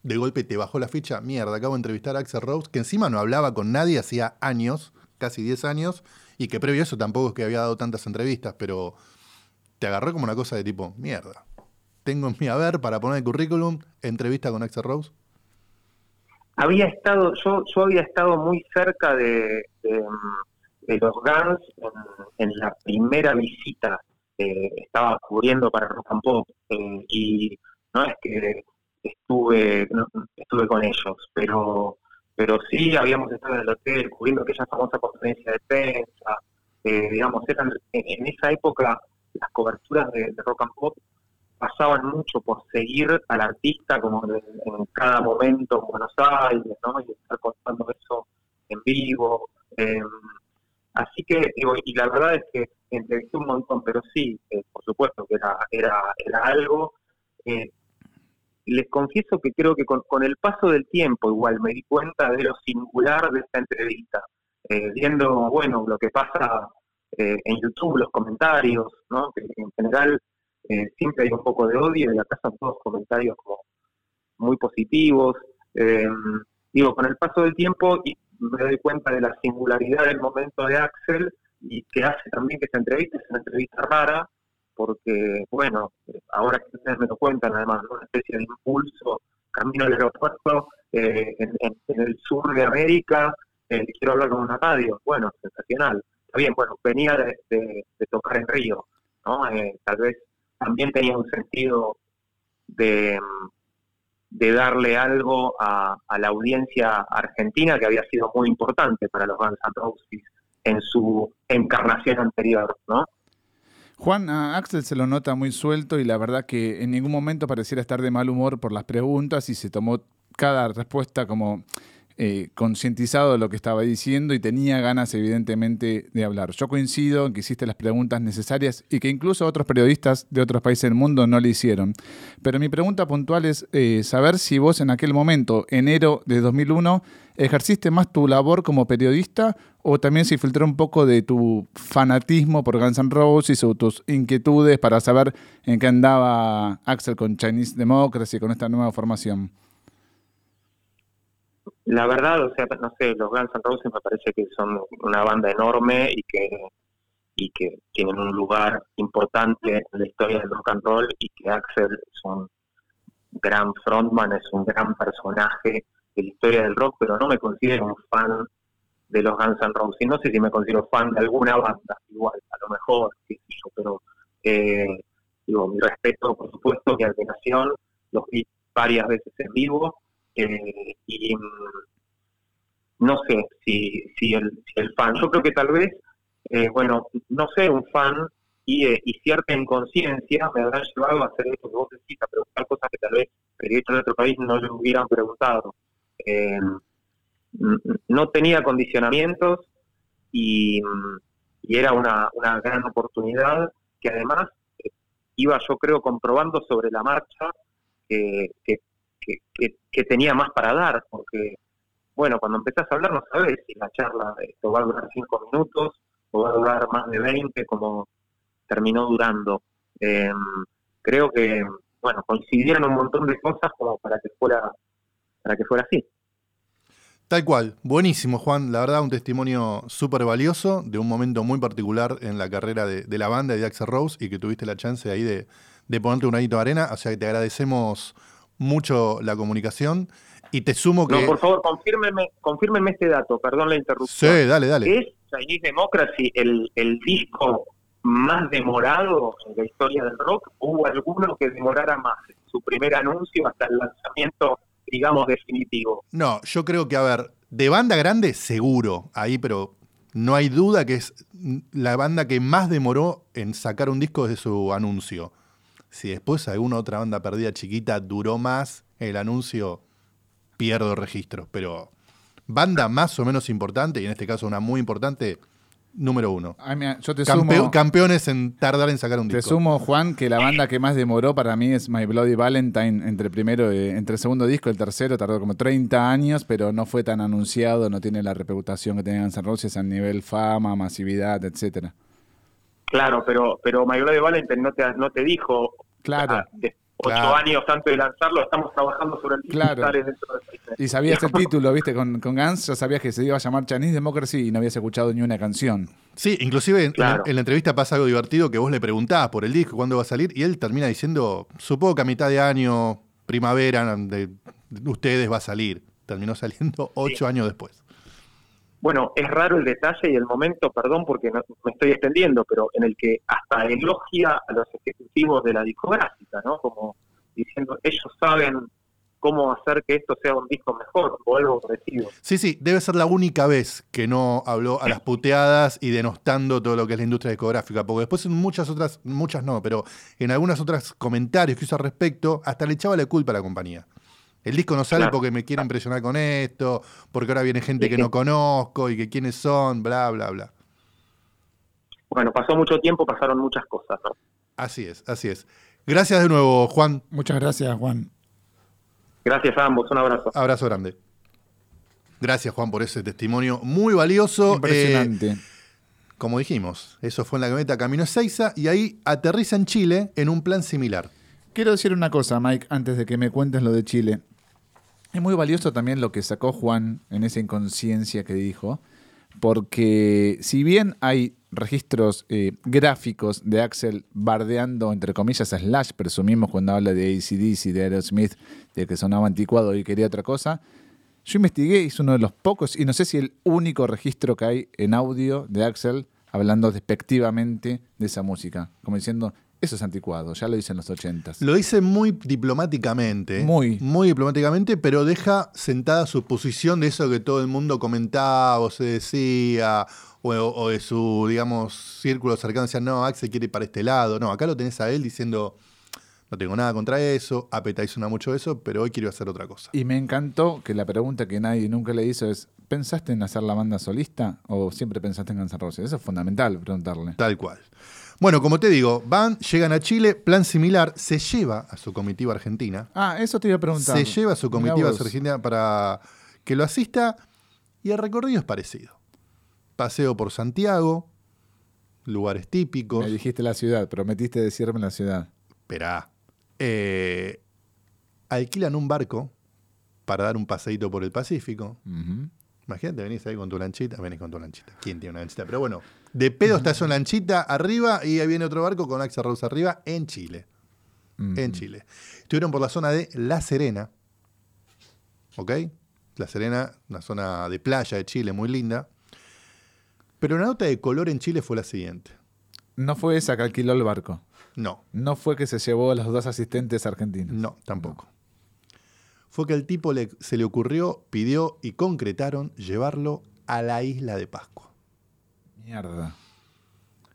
de golpe te bajó la ficha, mierda, acabo de entrevistar a Axel Rose, que encima no hablaba con nadie hacía años, casi 10 años, y que previo a eso tampoco es que había dado tantas entrevistas, pero te agarró como una cosa de tipo, mierda, tengo en mi haber para poner el currículum, entrevista con Axel Rose. había estado, yo, yo había estado muy cerca de, de, los Guns en, la primera visita que estaba cubriendo para Rock and Pop eh, y no es que estuve no, estuve con ellos, pero pero sí habíamos estado en el hotel cubriendo aquella famosa conferencia de prensa, eh, digamos, eran, en, en esa época las coberturas de, de Rock and Pop pasaban mucho por seguir al artista como en, en cada momento en Buenos Aires, ¿no? Y estar contando eso en vivo. eh, así que, digo, y la verdad es que entrevisté un montón, pero sí, eh, por supuesto que era, era, era algo. eh, les confieso que creo que con, el paso del tiempo igual me di cuenta de lo singular de esta entrevista, eh, viendo, bueno, lo que pasa en YouTube, los comentarios, ¿no? Que en general eh, siempre hay un poco de odio y acá son todos comentarios como muy positivos. Eh, digo, con el paso del tiempo y me doy cuenta de la singularidad del momento de Axel y que hace también que esta entrevista es una entrevista rara, porque, bueno, ahora que ustedes me lo cuentan, además, una especie de impulso, camino al aeropuerto eh, en, el sur de América, eh, quiero hablar con una radio, bueno, sensacional. Está bien, bueno, venía de tocar en Río, ¿no? Eh, tal vez también tenía un sentido de, de darle algo a, a la audiencia argentina que había sido muy importante para los Guns N' en su encarnación anterior, ¿no? Juan, Axel se lo nota muy suelto y la verdad que en ningún momento pareciera estar de mal humor por las preguntas y se tomó cada respuesta como eh, concientizado de lo que estaba diciendo y tenía ganas evidentemente de hablar. Yo coincido en que hiciste las preguntas necesarias y que incluso otros periodistas de otros países del mundo no lo hicieron. Pero mi pregunta puntual es eh, saber si vos en aquel momento, enero de 2001, ejerciste más tu labor como periodista o también se filtró un poco de tu fanatismo por Guns N' Roses o tus inquietudes para saber en qué andaba Axel con Chinese Democracy, con esta nueva formación. La verdad, o sea, no sé, los Guns N' Roses me parece que son una banda enorme y que y que tienen un lugar importante en la historia del rock and roll y que Axel es un gran frontman, es un gran personaje de la historia del rock, pero no me considero un fan de los Guns N' Roses. No sé si me considero fan de alguna banda, igual, a lo mejor, sé yo, pero eh, digo, mi respeto, por supuesto, mi admiración, los vi varias veces en vivo eh, y mm, no sé si, si, el, si el fan, yo creo que tal vez, eh, bueno, no ser un fan y, eh, y cierta inconsciencia me habrán llevado a hacer esto que vos decís, a preguntar cosas que tal vez periodistas de otro país no le hubieran preguntado. Eh, no tenía condicionamientos y, mm, y era una, una gran oportunidad que además eh, iba yo creo comprobando sobre la marcha que, que, tenía más para dar, porque bueno, cuando empezás a hablar no sabes si la charla esto va a durar cinco minutos o va a durar más de 20 como terminó durando. Eh, creo que bueno, coincidieron un montón de cosas como para que fuera para que fuera así. Tal cual, buenísimo Juan, la verdad un testimonio súper valioso de un momento muy particular en la carrera de, la banda de Axel Rose y que tuviste la chance ahí de, de ponerte un granito de arena, o sea que te agradecemos mucho la comunicación y te sumo que... No, por favor, confírmeme, confírmeme este dato, perdón la sí, interrupción. dale, dale. ¿Es Chinese Democracy el, el disco más demorado en la historia del rock? ¿Hubo alguno que demorara más? Su primer anuncio hasta el lanzamiento, digamos, definitivo. No, yo creo que, a ver, de banda grande seguro, ahí, pero no hay duda que es la banda que más demoró en sacar un disco desde su anuncio. Si después alguna otra banda perdida chiquita duró más el anuncio, pierdo registros. Pero banda más o menos importante, y en este caso una muy importante, número uno. Ay, mira, yo te Campe- sumo, campeones en tardar en sacar un te disco. sumo, Juan, que la banda que más demoró para mí es My Bloody Valentine entre primero, eh, entre el segundo disco y el tercero, tardó como 30 años, pero no fue tan anunciado, no tiene la reputación que tenían San Roses a nivel fama, masividad, etcétera. Claro, pero pero My Bloody Valentine no te, no te dijo, Claro. ah, de ocho Claro. años antes de lanzarlo, estamos trabajando sobre el disco Claro. y dentro de sabías el *laughs* título, viste, con, con Guns, ya sabías que se iba a llamar Chinese Democracy y no habías escuchado ni una canción. Sí, inclusive en, Claro. en la entrevista pasa algo divertido que vos le preguntás por el disco, cuándo va a salir, y él termina diciendo, supongo que a mitad de año, primavera, de, de ustedes va a salir. Terminó saliendo ocho años después. Bueno, es raro el detalle y el momento, perdón porque no- me estoy extendiendo, pero en el que hasta elogia a los ejecutivos de la discográfica, ¿no? Como diciendo, ellos saben cómo hacer que esto sea un disco mejor o algo parecido. Sí, sí, debe ser la única vez que no habló a las puteadas y denostando todo lo que es la industria discográfica, porque después en muchas otras, muchas no, pero en algunas otras comentarios que hizo al respecto, hasta le echaba la culpa a la compañía. El disco no sale Claro. porque me quiere impresionar con esto, porque ahora viene gente que no conozco y que quiénes son, bla, bla, bla. Bueno, pasó mucho tiempo, pasaron muchas cosas, ¿no? Así es, así es. Gracias de nuevo, Juan. Muchas gracias, Juan. Gracias a ambos, un abrazo. Abrazo grande. Gracias, Juan, por ese testimonio muy valioso. Impresionante. Eh, como dijimos, eso fue en la camioneta Camino a Seiza y ahí aterriza en Chile en un plan similar. Quiero decir una cosa, Mike, antes de que me cuentes lo de Chile. Es muy valioso también lo que sacó Juan en esa inconsciencia que dijo, porque si bien hay registros eh, gráficos de Axel bardeando, entre comillas, a Slash, presumimos cuando habla de ACDC, de Aerosmith, de que sonaba anticuado y quería otra cosa, yo investigué, es uno de los pocos, y no sé si el único registro que hay en audio de Axel hablando despectivamente de esa música, como diciendo, Eso es anticuado, ya lo hice en los ochentas. Lo dice muy diplomáticamente. Muy. Muy diplomáticamente, pero deja sentada su posición de eso que todo el mundo comentaba o se decía, o, o de su, digamos, círculo cercano. Decía, no, Axel quiere ir para este lado. No, acá lo tenés a él diciendo, no tengo nada contra eso, Apeta hizo mucho de eso, pero hoy quiero hacer otra cosa. Y me encantó que la pregunta que nadie nunca le hizo es, ¿pensaste en hacer la banda solista o siempre pensaste en Guns N' Roses? Eso es fundamental preguntarle. Tal cual. Bueno, como te digo, van, llegan a Chile, plan similar, se lleva a su comitiva argentina. Ah, eso te iba a preguntar. Se lleva a su comitiva argentina para que lo asista y el recorrido es parecido. Paseo por Santiago, lugares típicos. Me dijiste la ciudad, prometiste decirme la ciudad. Esperá. Eh, alquilan un barco para dar un paseíto por el Pacífico. Imagínate, venís ahí con tu lanchita. Venís con tu lanchita. ¿Quién tiene una lanchita? Pero bueno, de pedo estás en lanchita arriba y ahí viene otro barco con Axel Rose arriba en Chile. En Chile. Estuvieron por la zona de La Serena. ¿Ok? La Serena, una zona de playa de Chile muy linda. Pero una nota de color en Chile fue la siguiente. No fue esa que alquiló el barco. No, No fue que se llevó a los dos asistentes argentinos. No, tampoco. Fue que al tipo le- se le ocurrió, pidió y concretaron llevarlo a la isla de Pascua. Mierda.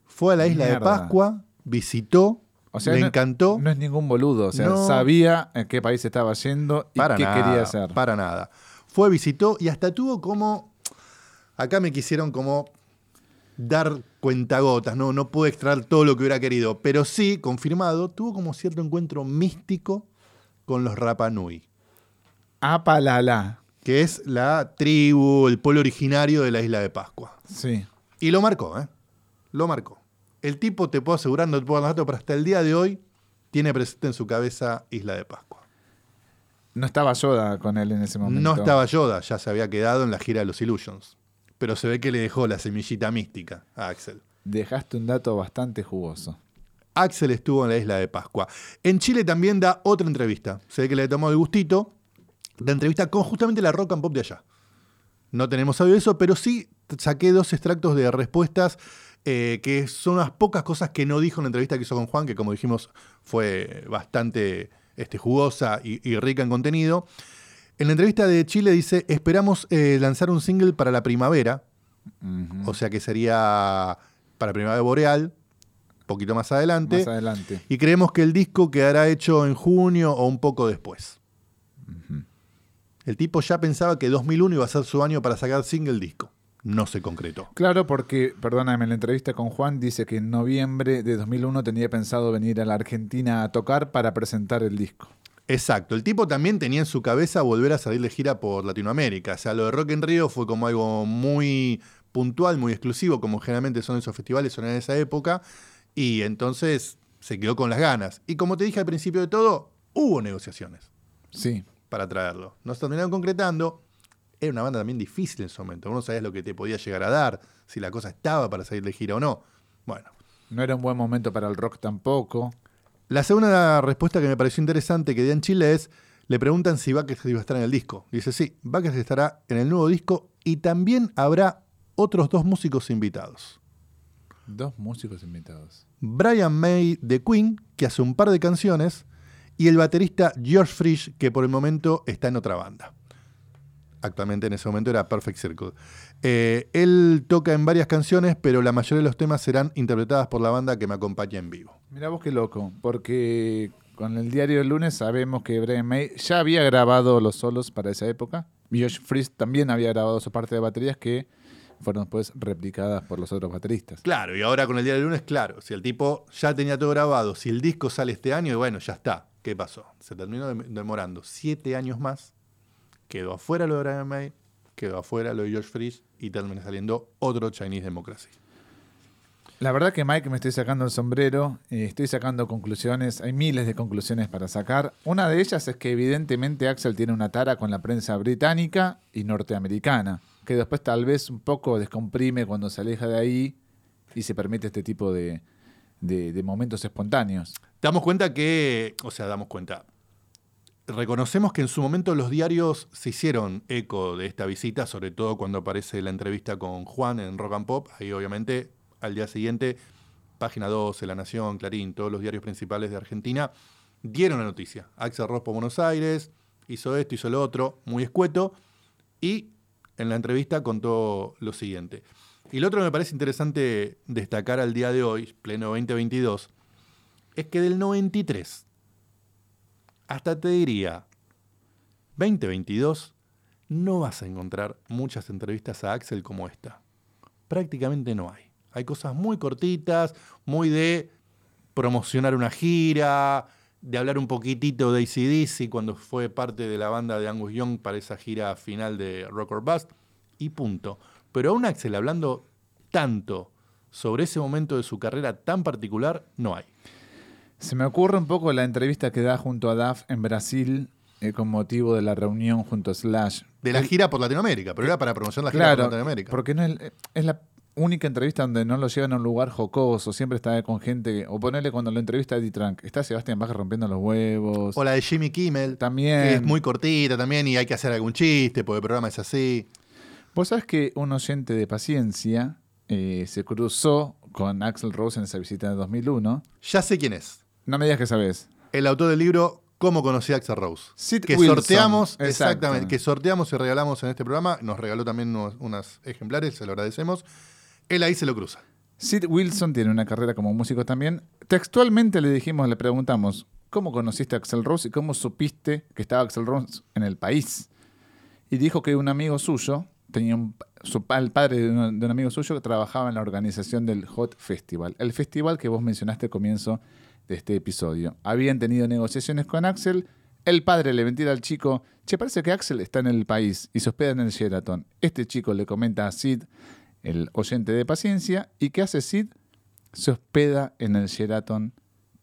Fue a la isla de. Pascua, visitó, O sea, le no, encantó. No es ningún boludo. O sea, No. sabía en qué país estaba yendo y para qué nada, quería hacer. Para nada. Fue, visitó y hasta tuvo como. Acá me quisieron como dar cuentagotas, ¿no? No pude extraer todo lo que hubiera querido, pero sí, confirmado, tuvo como cierto encuentro místico con los Rapanui. Apalala. que es la tribu, el pueblo originario de la isla de Pascua. Sí. Y lo marcó, ¿eh? Lo marcó. El tipo, te puedo asegurar, no te puedo dar datos, pero hasta el día de hoy tiene presente en su cabeza Isla de Pascua. No estaba Yoda con él en ese momento. No estaba Yoda, ya se había quedado en la gira de los Illusions. Pero se ve que le dejó la semillita mística a Axel. Dejaste un dato bastante jugoso. Axel estuvo en la isla de Pascua. En Chile también da otra entrevista. Se ve que le tomó el gustito. La entrevista con justamente la rock and pop de allá. No tenemos audio de eso, pero sí saqué dos extractos de respuestas eh, que son unas pocas cosas que no dijo en la entrevista que hizo con Juan, que como dijimos fue bastante este, jugosa y, y rica en contenido. En la entrevista de Chile dice, esperamos eh, lanzar un single para la primavera, o sea que sería para primavera boreal, poquito más adelante. Más adelante. Y creemos que el disco quedará hecho en junio o un poco después. El tipo ya pensaba que 2001 iba a ser su año para sacar single disco. No se concretó. Claro, porque, perdóname, en la entrevista con Juan dice que en noviembre de 2001 tenía pensado venir a la Argentina a tocar para presentar el disco. Exacto. El tipo también tenía en su cabeza volver a salir de gira por Latinoamérica. O sea, lo de Rock en Río fue como algo muy puntual, muy exclusivo, como generalmente son esos festivales, son en esa época. Y entonces se quedó con las ganas. Y como te dije al principio de todo, hubo negociaciones. Sí. Para traerlo. No se terminaron concretando. Era una banda también difícil en ese momento. Vos no sabías lo que te podía llegar a dar, si la cosa estaba para salir de gira o no. Bueno. No era un buen momento para el rock tampoco. La segunda respuesta que me pareció interesante que dio en Chile es, le preguntan si Bucket iba a estar en el disco. Dice, sí, Bucket estará en el nuevo disco y también habrá otros dos músicos invitados. Dos músicos invitados. Brian May de Queen, que hace un par de canciones, y el baterista George Frisch, que por el momento está en otra banda. Actualmente en ese momento era Perfect Circle. Eh, él toca en varias canciones, pero la mayoría de los temas serán interpretadas por la banda que me acompaña en vivo. Mira vos qué loco, porque con el diario del lunes sabemos que Brian May ya había grabado los solos para esa época. Y Josh Freeze también había grabado su parte de baterías que fueron después replicadas por los otros bateristas. Claro, y ahora con el día del lunes, claro, si el tipo ya tenía todo grabado, si el disco sale este año, bueno, ya está. ¿Qué pasó? Se terminó dem- demorando siete años más, quedó afuera lo de Brian May, quedó afuera lo de George Frisch y termina saliendo otro Chinese Democracy. La verdad que Mike me estoy sacando el sombrero, eh, estoy sacando conclusiones, hay miles de conclusiones para sacar. Una de ellas es que evidentemente Axel tiene una tara con la prensa británica y norteamericana, que después tal vez un poco descomprime cuando se aleja de ahí y se permite este tipo de momentos espontáneos. Damos cuenta que, o sea, damos cuenta. Reconocemos que en su momento los diarios se hicieron eco de esta visita, sobre todo cuando aparece la entrevista con Juan en Rock and Pop. Ahí obviamente al día siguiente Página 12, La Nación, Clarín, todos los diarios principales de Argentina dieron la noticia. Axel Rose por Buenos Aires, hizo esto, hizo lo otro, muy escueto, y en la entrevista contó lo siguiente. Y lo otro que me parece interesante destacar al día de hoy, pleno 2022, es que del 93 hasta te diría 2022, no vas a encontrar muchas entrevistas a Axel como esta. Prácticamente no hay. Hay cosas muy cortitas, muy de promocionar una gira, de hablar un poquitito de ACDC cuando fue parte de la banda de Angus Young para esa gira final de Rock or Bust, y punto. Pero a un Axel hablando tanto sobre ese momento de su carrera tan particular, no hay. Se me ocurre un poco la entrevista que da junto a Duff en Brasil eh, con motivo de la reunión junto a Slash. De la gira por Latinoamérica, pero era para promocionar la gira Claro, por Latinoamérica. porque no es, es la única entrevista donde no lo llevan a un lugar jocoso, siempre está con gente, que- o ponerle cuando lo entrevista a Eddie Trunk, está Sebastián Bach rompiendo los huevos. O la de Jimmy Kimmel, También. que es muy cortita también y hay que hacer algún chiste porque el programa es así. Vos sabés que un oyente de paciencia eh, se cruzó con Axel Rose en esa visita de 2001. Ya sé quién es. No me digas que sabés. El autor del libro Cómo conocí a Axel Rose. Sid que Wilson, sorteamos, exactamente, que sorteamos y regalamos en este programa. Nos regaló también unos, ejemplares, se lo agradecemos. Él ahí se lo cruza. Sid Wilson tiene una carrera como músico también. Textualmente le dijimos, le preguntamos, ¿cómo conociste a Axel Rose y cómo supiste que estaba Axel Rose en el país? Y dijo que un amigo suyo, tenía un, su, el padre de un, de un amigo suyo que trabajaba en la organización del Hot Festival, el festival que vos mencionaste al comienzo de este episodio. Habían tenido negociaciones con Axel, el padre le mentira al chico, che, parece que Axel está en el país y se hospeda en el Sheraton. Este chico le comenta a Sid, el oyente de paciencia, y ¿qué hace Sid? Se hospeda en el Sheraton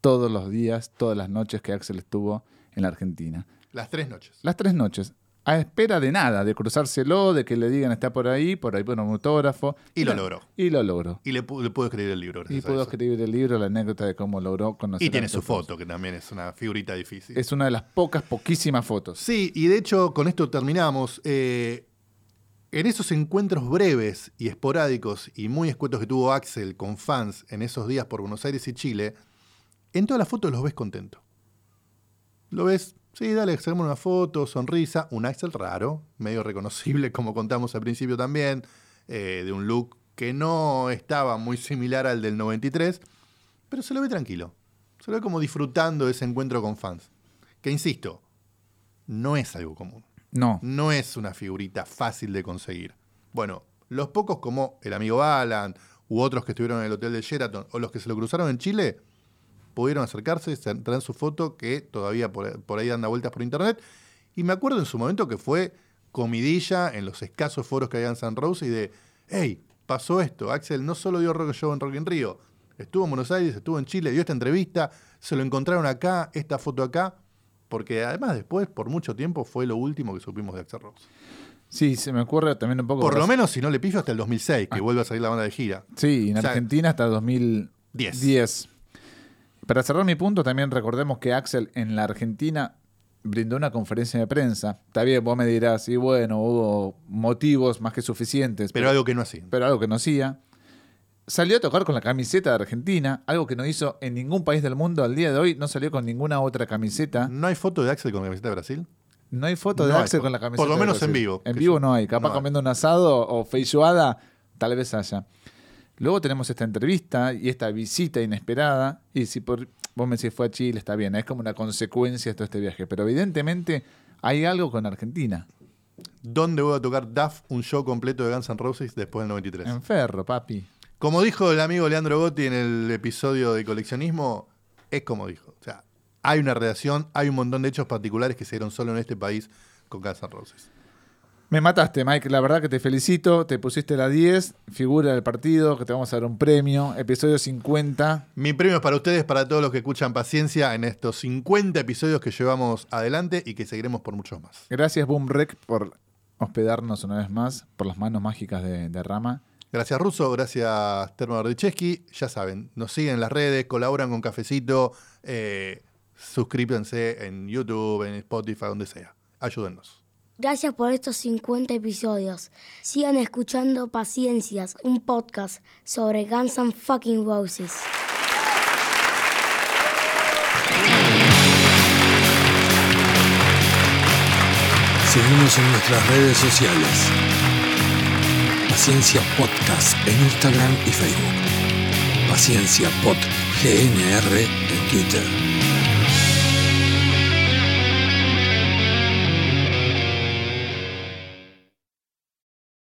todos los días, todas las noches que Axel estuvo en la Argentina. Las tres noches. Las tres noches. A espera de nada, de cruzárselo, de que le digan está por ahí, por ahí por un autógrafo. Y lo logró. Y lo logró. Y le, pu- le puedo escribir el libro. Y eso. escribir el libro, la anécdota de cómo logró conocer Y tiene Axel su foto, que también es una figurita difícil. Es una de las pocas, poquísimas fotos. Sí, y de hecho con esto terminamos. Eh, en esos encuentros breves y esporádicos y muy escuetos que tuvo Axel con fans en esos días por Buenos Aires y Chile, en todas las fotos los ves contento. Lo ves, sí, dale, sacamos una foto, sonrisa, un Axel raro, medio reconocible *laughs* como contamos al principio también, eh, de un look que no estaba muy similar al del 93, pero se lo ve tranquilo. Se lo ve como disfrutando de ese encuentro con fans. Que insisto, no es algo común. No. No es una figurita fácil de conseguir. Bueno, los pocos como el amigo Alan u otros que estuvieron en el hotel de Sheraton o los que se lo cruzaron en Chile, pudieron acercarse, se- traer su foto que todavía por, por ahí anda vueltas por internet. Y me acuerdo en su momento que fue comidilla en los escasos foros que había en San Rose y de, hey, pasó esto, Axel no solo dio rock show en Rock in Rio, estuvo en Buenos Aires, estuvo en Chile, dio esta entrevista, se lo encontraron acá, esta foto acá, porque además después, por mucho tiempo, fue lo último que supimos de Axel Rose. Sí, se me ocurre también un poco. Por lo menos, si no le pifio, hasta el 2006, que vuelve a salir la banda de gira. Sí, en O sea, Argentina hasta 2010. 10. Para cerrar mi punto, también recordemos que Axel en la Argentina brindó una conferencia de prensa. Está bien, vos me dirás, y bueno, hubo motivos más que suficientes. Pero algo que no así. pero algo que no hacía. Salió a tocar con la camiseta de Argentina, algo que no hizo en ningún país del mundo al día de hoy. No salió con ninguna otra camiseta. ¿No hay foto de Axel con la camiseta de Brasil? No hay foto de No Axel con la camiseta. Por lo de menos en vivo, En vivo no hay. Capaz no hay. comiendo un asado o feijoada, tal vez haya. Luego tenemos esta entrevista y esta visita inesperada. Y si por, vos me decís fue a Chile, está bien. Es como una consecuencia de todo este viaje. Pero evidentemente hay algo con Argentina. ¿Dónde voy a tocar Duff un show completo de Guns N' Roses después del 93? En ferro, papi. Como dijo el amigo Leandro Gotti en el episodio de coleccionismo, es como dijo. O sea, hay una relación, hay un montón de hechos particulares que se dieron solo en este país con Guns N' Roses. Me mataste, Mike. La verdad que te felicito. Te pusiste la 10, figura del partido, que te vamos a dar un premio. Episodio 50. Mi premio es para ustedes, para todos los que escuchan paciencia en estos 50 episodios que llevamos adelante y que seguiremos por muchos más. Gracias, Boomrec, por hospedarnos una vez más, por las manos mágicas de, de Rama. Gracias Russo, gracias Termo Bardicheski. Ya saben, nos siguen en las redes, colaboran con Cafecito, eh, suscríbanse en YouTube, en Spotify, donde sea. Ayúdennos. Gracias por estos 50 episodios. Sigan escuchando Paciencias, un podcast sobre Guns N' Fucking Roses. Seguimos en nuestras redes sociales. Paciencia Podcast en Instagram y Facebook. Paciencia Pod GNR en Twitter.